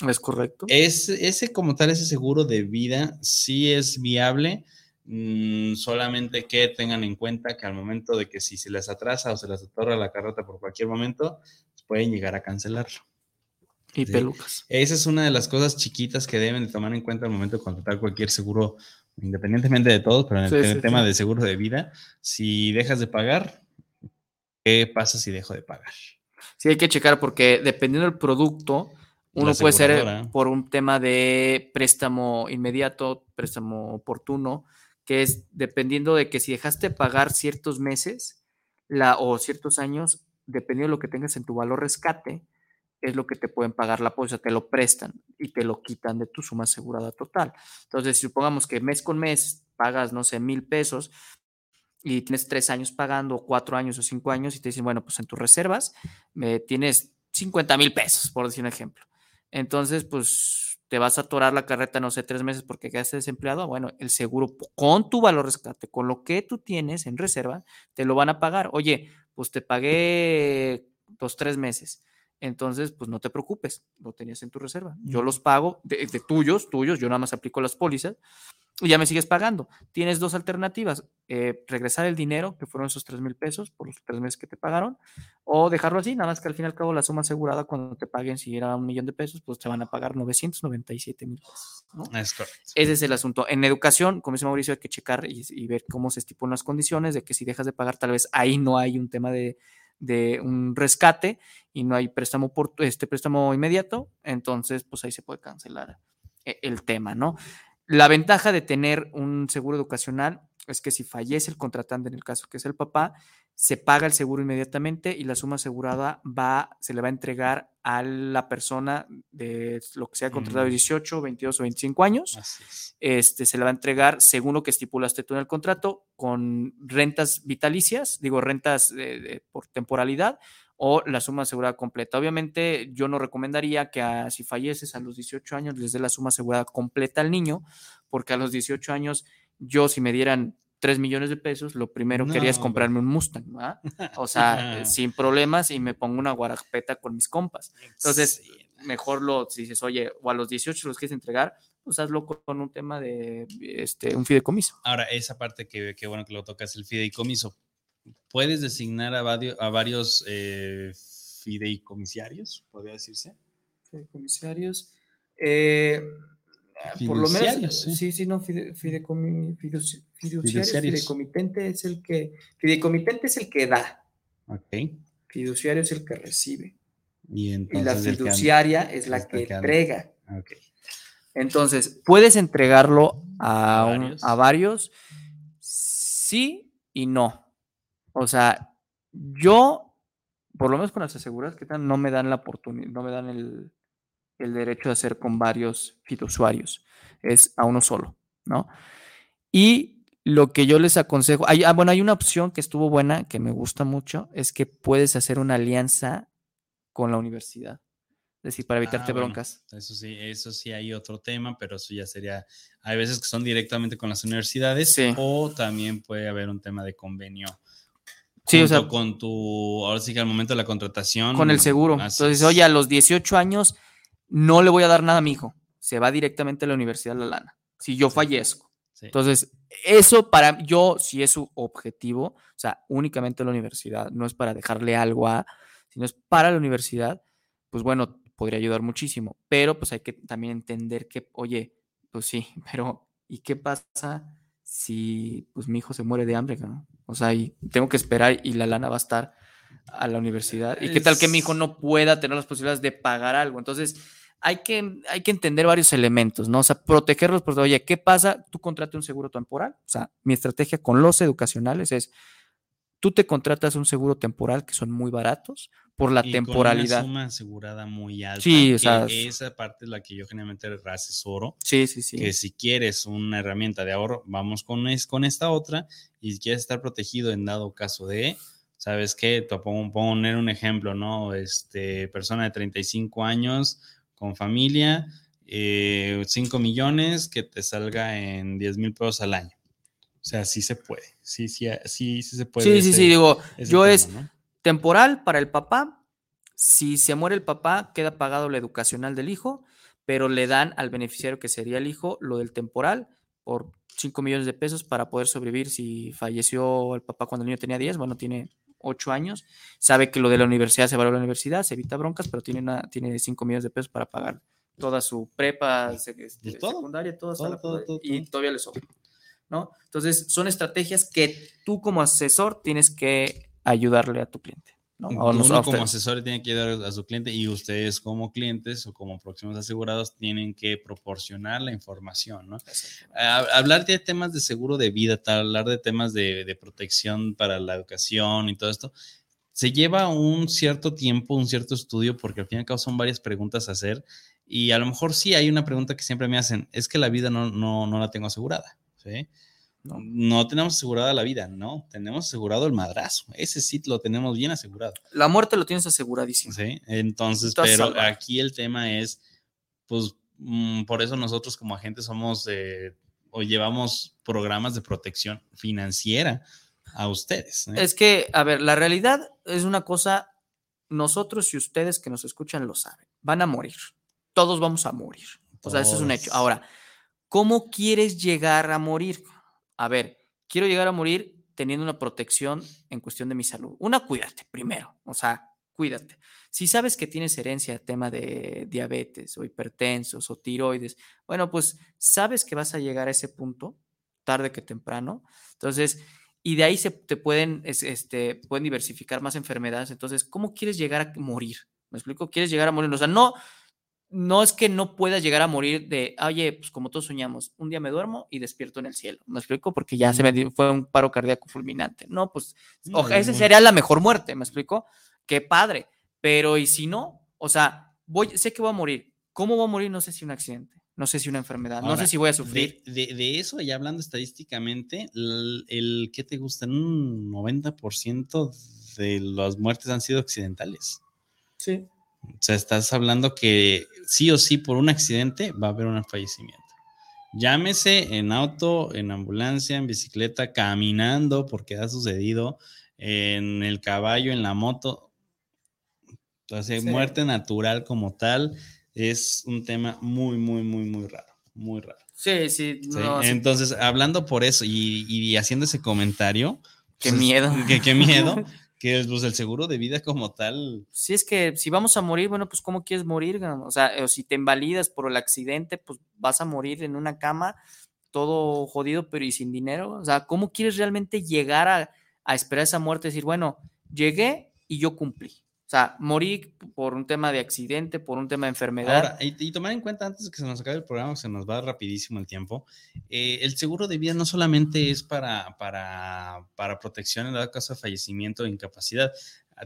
Es correcto. Es, ese como tal, ese seguro de vida sí es viable, mm, solamente que tengan en cuenta que al momento de que si se les atrasa o se les atorra la carreta por cualquier momento, pueden llegar a cancelarlo. y sí. pelucas. Esa es una de las cosas chiquitas que deben de tomar en cuenta al momento de contratar cualquier seguro, independientemente de todo, pero en el, Sí, te- sí, tema de seguro de vida, si dejas de pagar, ¿qué pasa si dejo de pagar? Sí, hay que checar porque dependiendo del producto, uno puede ser por un tema de préstamo inmediato, préstamo oportuno, que es dependiendo de que si dejaste de pagar ciertos meses la, o ciertos años, dependiendo de lo que tengas en tu valor rescate, es lo que te pueden pagar la póliza, te lo prestan y te lo quitan de tu suma asegurada total. Entonces, si supongamos que mes con mes pagas, no sé, mil pesos y tienes tres años pagando, o cuatro años o cinco años, y te dicen, bueno, pues en tus reservas eh, tienes 50 mil pesos, por decir un ejemplo. Entonces, pues te vas a atorar la carreta, no sé, tres meses porque quedaste desempleado. Bueno, el seguro con tu valor rescate, con lo que tú tienes en reserva, te lo van a pagar. Oye, pues te pagué los tres meses. Entonces, pues no te preocupes, lo tenías en tu reserva. Yo los pago de, de tuyos, tuyos, yo nada más aplico las pólizas ya me sigues pagando. Tienes dos alternativas, eh, regresar el dinero, que fueron esos tres mil pesos por los tres meses que te pagaron, o dejarlo así, nada más que al fin y al cabo la suma asegurada cuando te paguen, si era un millón de pesos, pues te van a pagar 997 mil pesos. ¿no? Es. Ese es el asunto. En educación, como dice Mauricio, hay que checar y, y ver cómo se estipulan las condiciones de que si dejas de pagar, tal vez ahí no hay un tema de, de un rescate y no hay préstamo por este préstamo inmediato, entonces pues ahí se puede cancelar e- el tema, ¿no? La ventaja de tener un seguro educacional es que si fallece el contratante, en el caso que es el papá, se paga el seguro inmediatamente y la suma asegurada va, se le va a entregar a la persona de lo que sea contratado, Mm. 18, 22 o 25 años. Es. Este, se le va a entregar según lo que estipulaste tú en el contrato, con rentas vitalicias, digo, rentas de- de- por temporalidad o la suma asegurada completa. Obviamente, yo no recomendaría que a- si falleces a los 18 años les dé la suma asegurada completa al niño, porque a los 18 años, yo si me dieran 3 millones de pesos, lo primero que haría es No, comprarme un Mustang, ¿verdad? O sea, sin problemas y me pongo una guarapeta con mis compas. Entonces, mejor lo, si dices, oye, o a los 18 los quieres entregar, pues hazlo con un tema de este, un fideicomiso. Ahora, esa parte que, que bueno que lo tocas, el fideicomiso. ¿Puedes designar a, vario- a varios eh, fideicomisarios, podría decirse? Fideicomisarios. eh, por lo menos, sí. sí, sí, no, fide- fideicomi- fiduci- fiduciarios, Fiduciarios. fideicomitente es el que, fideicomitente es el que da, Ok. fiduciario es el que recibe, Y y entonces la el que- fiduciaria es la la que entrega. ok. Entonces, ¿puedes entregarlo a, ¿A un- varios? a varios? Sí y no. O sea, yo, por lo menos con las aseguradoras que están, no me dan la oportunidad, no me dan el, el derecho de hacer con varios fitousuarios. Es a uno solo, ¿no? Y lo que yo les aconsejo, hay, ah, bueno, hay una opción que estuvo buena, que me gusta mucho, es que puedes hacer una alianza con la universidad. Es decir, para evitarte Ah, bueno, broncas. Eso sí, eso sí hay otro tema, pero eso ya sería, hay veces que son directamente con las universidades Sí. o también puede haber un tema de convenio. Sí, o sea, con tu, ahora sí que al momento de la contratación. con el seguro. así Entonces, es. oye, a los 18 años no le voy a dar nada a mi hijo. Se va directamente a la universidad la lana. Si yo Sí. fallezco. Sí. Entonces, eso para yo, si es su objetivo, o sea, únicamente la universidad, no es para dejarle algo a, sino es para la universidad, pues bueno, podría ayudar muchísimo. Pero pues hay que también entender que, oye, pues sí, pero ¿y qué pasa si pues mi hijo se muere de hambre? ¿no? O sea, y tengo que esperar y la lana va a estar a la universidad. ¿Y qué tal que mi hijo no pueda tener las posibilidades de pagar algo? Entonces, hay que, hay que entender varios elementos, ¿no? O sea, protegerlos, porque, oye, ¿qué pasa? Tú contratas un seguro temporal. O sea, mi estrategia con los educacionales es, tú te contratas un seguro temporal que son muy baratos por la Y con temporalidad. una suma asegurada muy alta. Sí, o sea, esa parte es la que yo generalmente asesoro. Sí, sí, sí. Que si quieres una herramienta de ahorro, vamos con, es, con esta otra. Y quieres estar protegido en dado caso de, ¿sabes qué? Te pongo poner un ejemplo, ¿no? Este, persona de 35 años con familia, 5 millones que te salga en 10 mil pesos al año. O sea, sí se puede. Sí, sí, sí, sí se puede. sí, sí, ese- sí, digo, yo tema, es ¿no? temporal para el papá. Si se muere el papá, queda pagado la educacional del hijo, pero le dan al beneficiario que sería el hijo lo del temporal por 5 millones de pesos para poder sobrevivir si falleció el papá cuando el niño tenía 10, bueno, tiene 8 años, sabe que lo de la universidad se va a la universidad, se evita broncas, pero tiene, una, tiene 5 millones de pesos para pagar toda su prepa, este, secundaria, todo, todo, todo, y todo. todavía le sobra. ¿No? Entonces, son estrategias que tú como asesor tienes que ayudarle a tu cliente. ¿no? A Uno como asesor tiene que ayudar a su cliente y ustedes como clientes o como próximos asegurados tienen que proporcionar la información, ¿no? Ha- Hablar de temas de seguro de vida, hablar de temas de, de protección para la educación y todo esto, se lleva un cierto tiempo, un cierto estudio, porque al fin y al cabo son varias preguntas a hacer y a lo mejor sí hay una pregunta que siempre me hacen, es que la vida no, no, no la tengo asegurada, ¿sí? No. No tenemos asegurada la vida, no, tenemos asegurado el madrazo, ese sí lo tenemos bien asegurado. La muerte lo tienes aseguradísimo. Sí, entonces, Estás pero salvado. aquí el tema es, pues, mm, por eso nosotros como agentes somos eh, o llevamos programas de protección financiera a ustedes. ¿eh? Es que, a ver, la realidad es una cosa, nosotros y ustedes que nos escuchan lo saben, van a morir. Todos vamos a morir. O sea, eso es un hecho. Ahora, ¿cómo quieres llegar a morir? A ver, quiero llegar a morir teniendo una protección en cuestión de mi salud. Una, cuídate primero. O sea, cuídate. Si sabes que tienes herencia, tema de diabetes o hipertensos o tiroides, bueno, pues sabes que vas a llegar a ese punto tarde que temprano. Entonces, y de ahí se te pueden, es- este, pueden diversificar más enfermedades. Entonces, ¿cómo quieres llegar a morir? ¿Me explico? ¿Quieres llegar a morir? O sea, no, no es que no puedas llegar a morir de, oye, pues como todos soñamos, un día me duermo y despierto en el cielo. ¿Me explico? Porque ya se me fue un paro cardíaco fulminante. No, pues, No, oja, esa sería la mejor muerte, ¿me explico? Qué padre. Pero, ¿y si no? O sea, voy, sé que voy a morir. ¿Cómo voy a morir? No sé si un accidente, no sé si una enfermedad, no sé si voy a sufrir. de- de eso, ya hablando estadísticamente, el, el ¿qué te gusta? Un 90% de las muertes han sido accidentales. Sí. O sea, estás hablando que sí o sí por un accidente va a haber un fallecimiento. Llámese en auto, en ambulancia, en bicicleta, caminando, porque ha sucedido, en el caballo, en la moto. Entonces, Sí. muerte natural como tal es un tema muy, muy, muy, muy raro. Muy raro. Sí, sí, no, sí. Entonces, hablando por eso y, y haciendo ese comentario. Qué pues, miedo. que- Qué miedo. que pues, el seguro de vida como tal Si es que si vamos a morir, bueno, pues ¿cómo quieres morir? O sea, o si te invalidas por el accidente, pues vas a morir en una cama, todo jodido, pero y sin dinero. O sea, ¿cómo quieres realmente llegar a, a esperar esa muerte? Decir, bueno, llegué y yo cumplí. Sea, morí por un tema de accidente, por un tema de enfermedad. Ahora, y, y tomar en cuenta antes de que se nos acabe el programa, se nos va rapidísimo el tiempo, eh, el seguro de vida no solamente es para, para, para protección en dado caso de fallecimiento o incapacidad,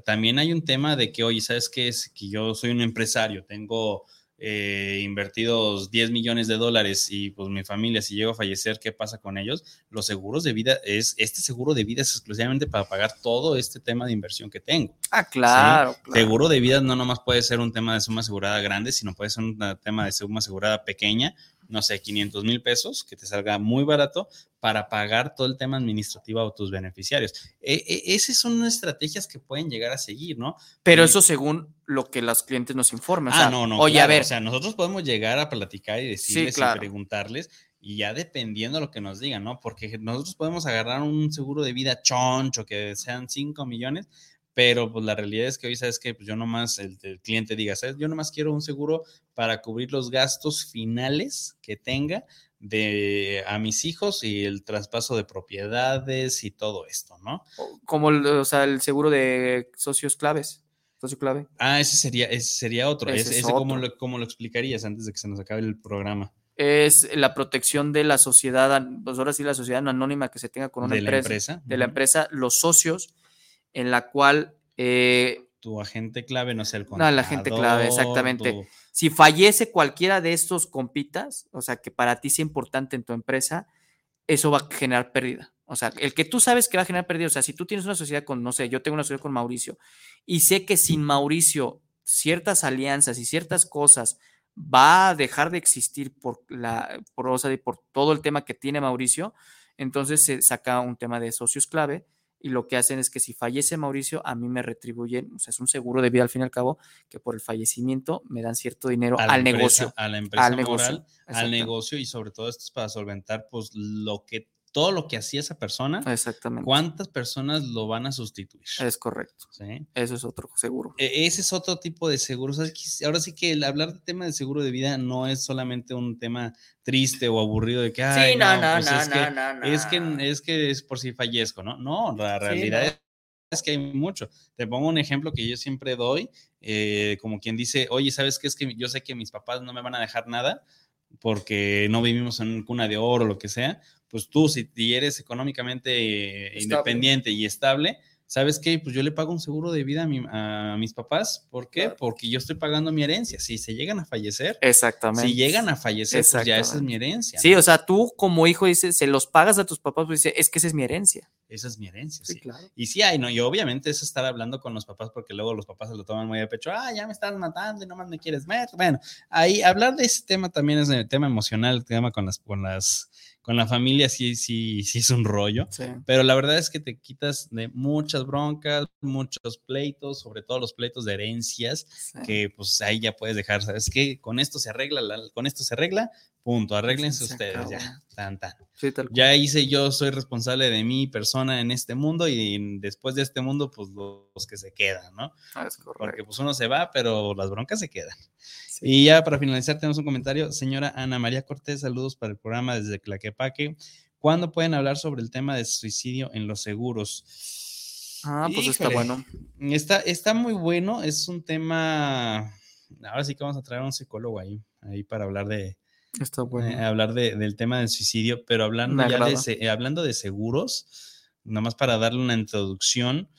también hay un tema de que, oye, ¿sabes qué? Es que yo soy un empresario, tengo eh, invertidos 10 millones de dólares y pues mi familia, si llego a fallecer, ¿qué pasa con ellos? Los seguros de vida, es este seguro de vida es exclusivamente para pagar todo este tema de inversión que tengo. Ah, claro, ¿sí? claro. Seguro de vida no nomás puede ser un tema de suma asegurada grande, sino puede ser un tema de suma asegurada pequeña, no sé, 500 mil pesos, que te salga muy barato para pagar todo el tema administrativo a tus beneficiarios. E, e, esas son estrategias que pueden llegar a seguir, ¿no? Pero Y- eso según lo que los clientes nos informan. o Ah, sea, no, no. Oye, claro, a ver, O sea, nosotros podemos llegar a platicar y decirles claro. y preguntarles, y ya dependiendo de lo que nos digan, ¿no? Porque nosotros podemos agarrar un seguro de vida choncho que sean 5 millones, pero pues la realidad es que hoy sabes que pues, yo nomás, el, el cliente diga, ¿sabes? Yo nomás quiero un seguro para cubrir los gastos finales que tenga de a mis hijos y el traspaso de propiedades y todo esto, ¿no? como el, o sea, el seguro de socios claves. Socio clave. Ah, ese sería, ese sería otro. Ese Ese, es ese ¿cómo, lo, cómo lo explicarías antes de que se nos acabe el programa? Es la protección de la sociedad, pues ahora sí, la sociedad anónima que se tenga con una de la empresa, empresa. De la empresa, los socios, en la cual eh, Tu agente clave, no sé, el No, contador. el agente clave, exactamente. tu- si fallece cualquiera de estos compitas, o sea, que para ti sea importante en tu empresa, eso va a generar pérdida. O sea, el que tú sabes que va a generar pérdida, o sea, si tú tienes una sociedad con, no sé, yo tengo una sociedad con Mauricio y sé que sin Mauricio ciertas alianzas y ciertas cosas va a dejar de existir por la, por, o sea, por todo el tema que tiene Mauricio, entonces se saca un tema de socios clave y lo que hacen es que si fallece Mauricio, a mí me retribuyen, o sea, es un seguro de vida al fin y al cabo, que por el fallecimiento me dan cierto dinero al empresa- negocio. A la empresa al negocio, moral, al exacto. negocio y sobre todo esto es para solventar pues lo que, todo lo que hacía esa persona, Exactamente. ¿cuántas personas lo van a sustituir? Es correcto. ¿Sí? Eso es otro seguro. E- Ese es otro tipo de seguro. O sea, que ahora sí que el hablar de tema de seguro de vida no es solamente un tema triste o aburrido de que, ay, sí, no, no, pues no, es que- no, no, no. es que es que es por si fallezco, ¿no? No, la realidad no. es, es que hay mucho. Te pongo un ejemplo que yo siempre doy, eh, como quien dice, oye, ¿sabes qué? Es que yo sé que mis papás no me van a dejar nada porque no vivimos en cuna de oro o lo que sea, pues tú si eres económicamente eh, Estable. independiente y estable, ¿sabes qué? Pues yo le pago un seguro de vida a, mi- a mis papás. ¿Por qué? Claro. Porque yo estoy pagando mi herencia. Si se llegan a fallecer, Exactamente. si llegan a fallecer, pues ya esa es mi herencia. Sí, ¿no? o sea, tú como hijo dices, se los pagas a tus papás, pues dices, es que esa es mi herencia. Esa es mi herencia. sí. claro. Y sí hay, ¿no? Y obviamente es estar hablando con los papás porque luego los papás se lo toman muy de pecho. Ah, ya me estás matando y nomás me quieres ver. Bueno, ahí hablar de ese tema también es el tema emocional, el tema con las, con las, con la familia sí, sí, sí es un rollo. Sí. Pero la verdad es que te quitas de muchas broncas, muchos pleitos, sobre todo los pleitos de herencias, sí. que pues ahí ya puedes dejar, ¿sabes qué? Con esto se arregla, la- con esto se arregla, punto, arréglense Se ustedes acabó. ya, tan, tan. Sí, tal. Ya hice, yo soy responsable de mi persona en este mundo y después de este mundo, pues los que se quedan, ¿no? Ah, es correcto. Porque pues uno se va, pero las broncas se quedan. Sí. Y ya para finalizar tenemos un comentario. Señora Ana María Cortés, saludos para el programa desde Claquepaque. ¿Cuándo pueden hablar sobre el tema de suicidio en los seguros? Ah, pues está bueno. Está, está muy bueno, es un tema... Ahora sí que vamos a traer a un psicólogo ahí, ahí para hablar de, Está bueno. eh, hablar de- del tema del suicidio, pero hablando ya de, eh, hablando de seguros, nomás para darle una introducción,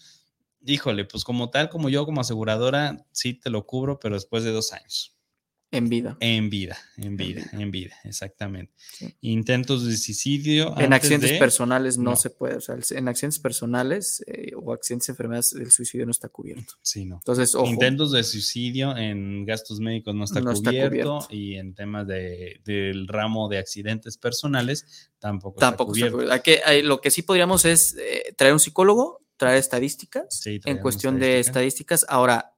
híjole, pues como tal, como yo como aseguradora, sí te lo cubro, pero después de dos años. En vida. En vida, en vida, en vida, exactamente. Sí. Intentos de suicidio. En antes accidentes de- personales no, no. se puede, o sea, en accidentes personales eh, o accidentes de enfermedades, el suicidio no está cubierto. Sí, no. Entonces, ojo, Intentos de suicidio en gastos médicos no está, No está cubierto, cubierto. y en temas de, del ramo de accidentes personales tampoco, tampoco está está cubierto. cubierto. Que- hay- lo que sí podríamos es eh, traer un psicólogo, traer estadísticas. Sí, en cuestión de estadística. estadísticas, ahora,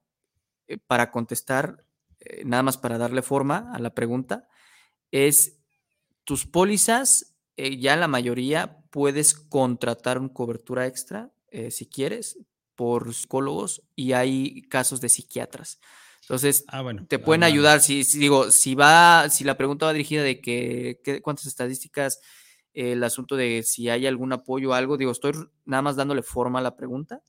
eh, para contestar, eh, nada más para darle forma a la pregunta, es tus pólizas, eh, ya la mayoría puedes contratar una cobertura extra, eh, si quieres, por psicólogos y hay casos de psiquiatras. Entonces, Ah, bueno. te pueden ah, ayudar. Si, si digo, si va, si la pregunta va dirigida de que, que- cuántas estadísticas, eh, el asunto de si hay algún apoyo o algo, digo, estoy nada más dándole forma a la pregunta.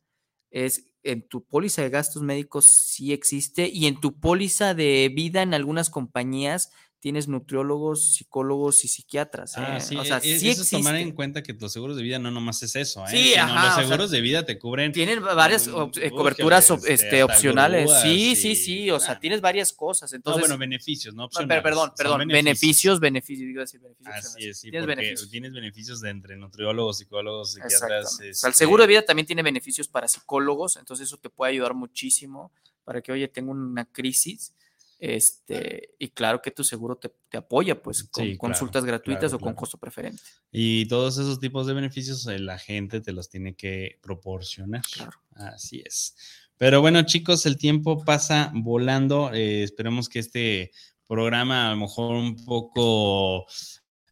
Es en tu póliza de gastos médicos sí existe y en tu póliza de vida en algunas compañías tienes nutriólogos, psicólogos y psiquiatras. Ah, ¿eh? sí, o sea, e- sí eso es tomar en cuenta que los seguros de vida no nomás es eso, ¿eh? Sí, Sino ajá, o Los sea, seguros de vida te cubren. Tienen varias eh, coberturas este, este, opcionales. grúas Sí, sí, sí. O sea, tienes varias cosas. No, Entonces, bueno, beneficios, no no, opcionales. pero perdón, perdón. Beneficios, beneficios, a decir beneficios Así es, sí, Tienes porque beneficios. tienes beneficios de entre nutriólogos, psicólogos, psiquiatras. Exactamente. O sea, el este, seguro de vida también tiene beneficios para psicólogos, entonces eso te puede ayudar muchísimo para que, oye, tengo una crisis, este, y claro que tu seguro te, te apoya, pues, con Sí, claro, consultas gratuitas claro, o con costo preferente. Y todos esos tipos de beneficios eh, la gente te los tiene que proporcionar. Claro. Así es. Pero bueno, chicos, el tiempo pasa volando. eh, esperemos que este programa a lo mejor un poco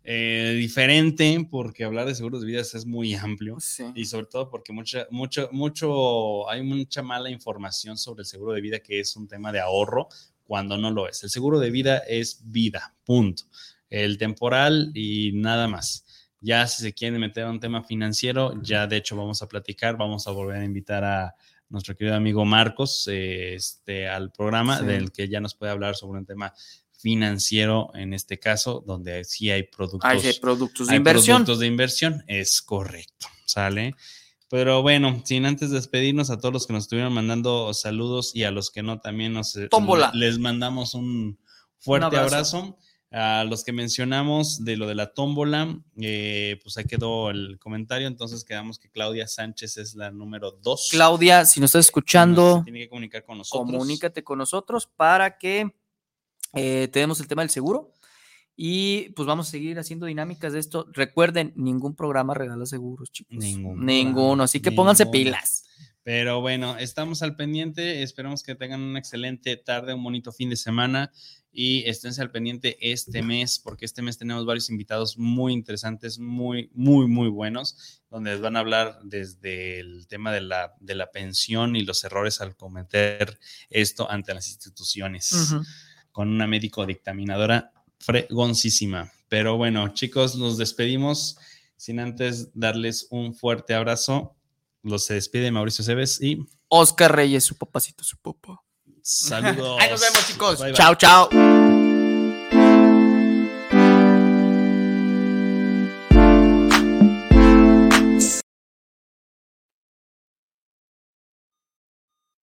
eh, diferente, porque hablar de seguros de vida es muy amplio. Sí. Y sobre todo porque mucha, mucho, mucho, hay mucha mala información sobre el seguro de vida, que es un tema de ahorro, cuando no lo es. El seguro de vida es vida, punto. El temporal y nada más. Ya si se quieren meter a un tema financiero, ya de hecho vamos a platicar, vamos a volver a invitar a nuestro querido amigo Marcos eh, este, al programa, Sí. del que ya nos puede hablar sobre un tema financiero en este caso, donde sí hay productos Hay productos de hay inversión. productos de inversión, es correcto, ¿sale? Pero bueno, sin antes despedirnos a todos los que nos estuvieron mandando saludos y a los que no también nos eh, Tómbola. les mandamos un fuerte abrazo. abrazo. A los que mencionamos de lo de la tómbola, eh, pues ahí quedó el comentario, entonces quedamos que Claudia Sánchez es la número dos. Claudia, si nos estás escuchando, tiene que comunicar con nosotros. comunícate con nosotros para que eh, tenemos el tema del seguro y pues vamos a seguir haciendo dinámicas de esto. Recuerden, ningún programa regala seguros, chicos. Ningún Ninguno. Así que pónganse pilas. Pero bueno, estamos al pendiente. Esperemos que tengan una excelente tarde, un bonito fin de semana y esténse al pendiente este mes, porque este mes tenemos varios invitados muy interesantes, muy, muy, muy buenos, donde les van a hablar desde el tema de la, de la pensión y los errores al cometer esto ante las instituciones, con una médico dictaminadora fregoncísima. Pero bueno, chicos, nos despedimos sin antes darles un fuerte abrazo. Los se despide Mauricio Cebes y Oscar Reyes, su papacito, su papá. saludos. Ahí nos vemos, chicos. Bye, bye. Chao, chao.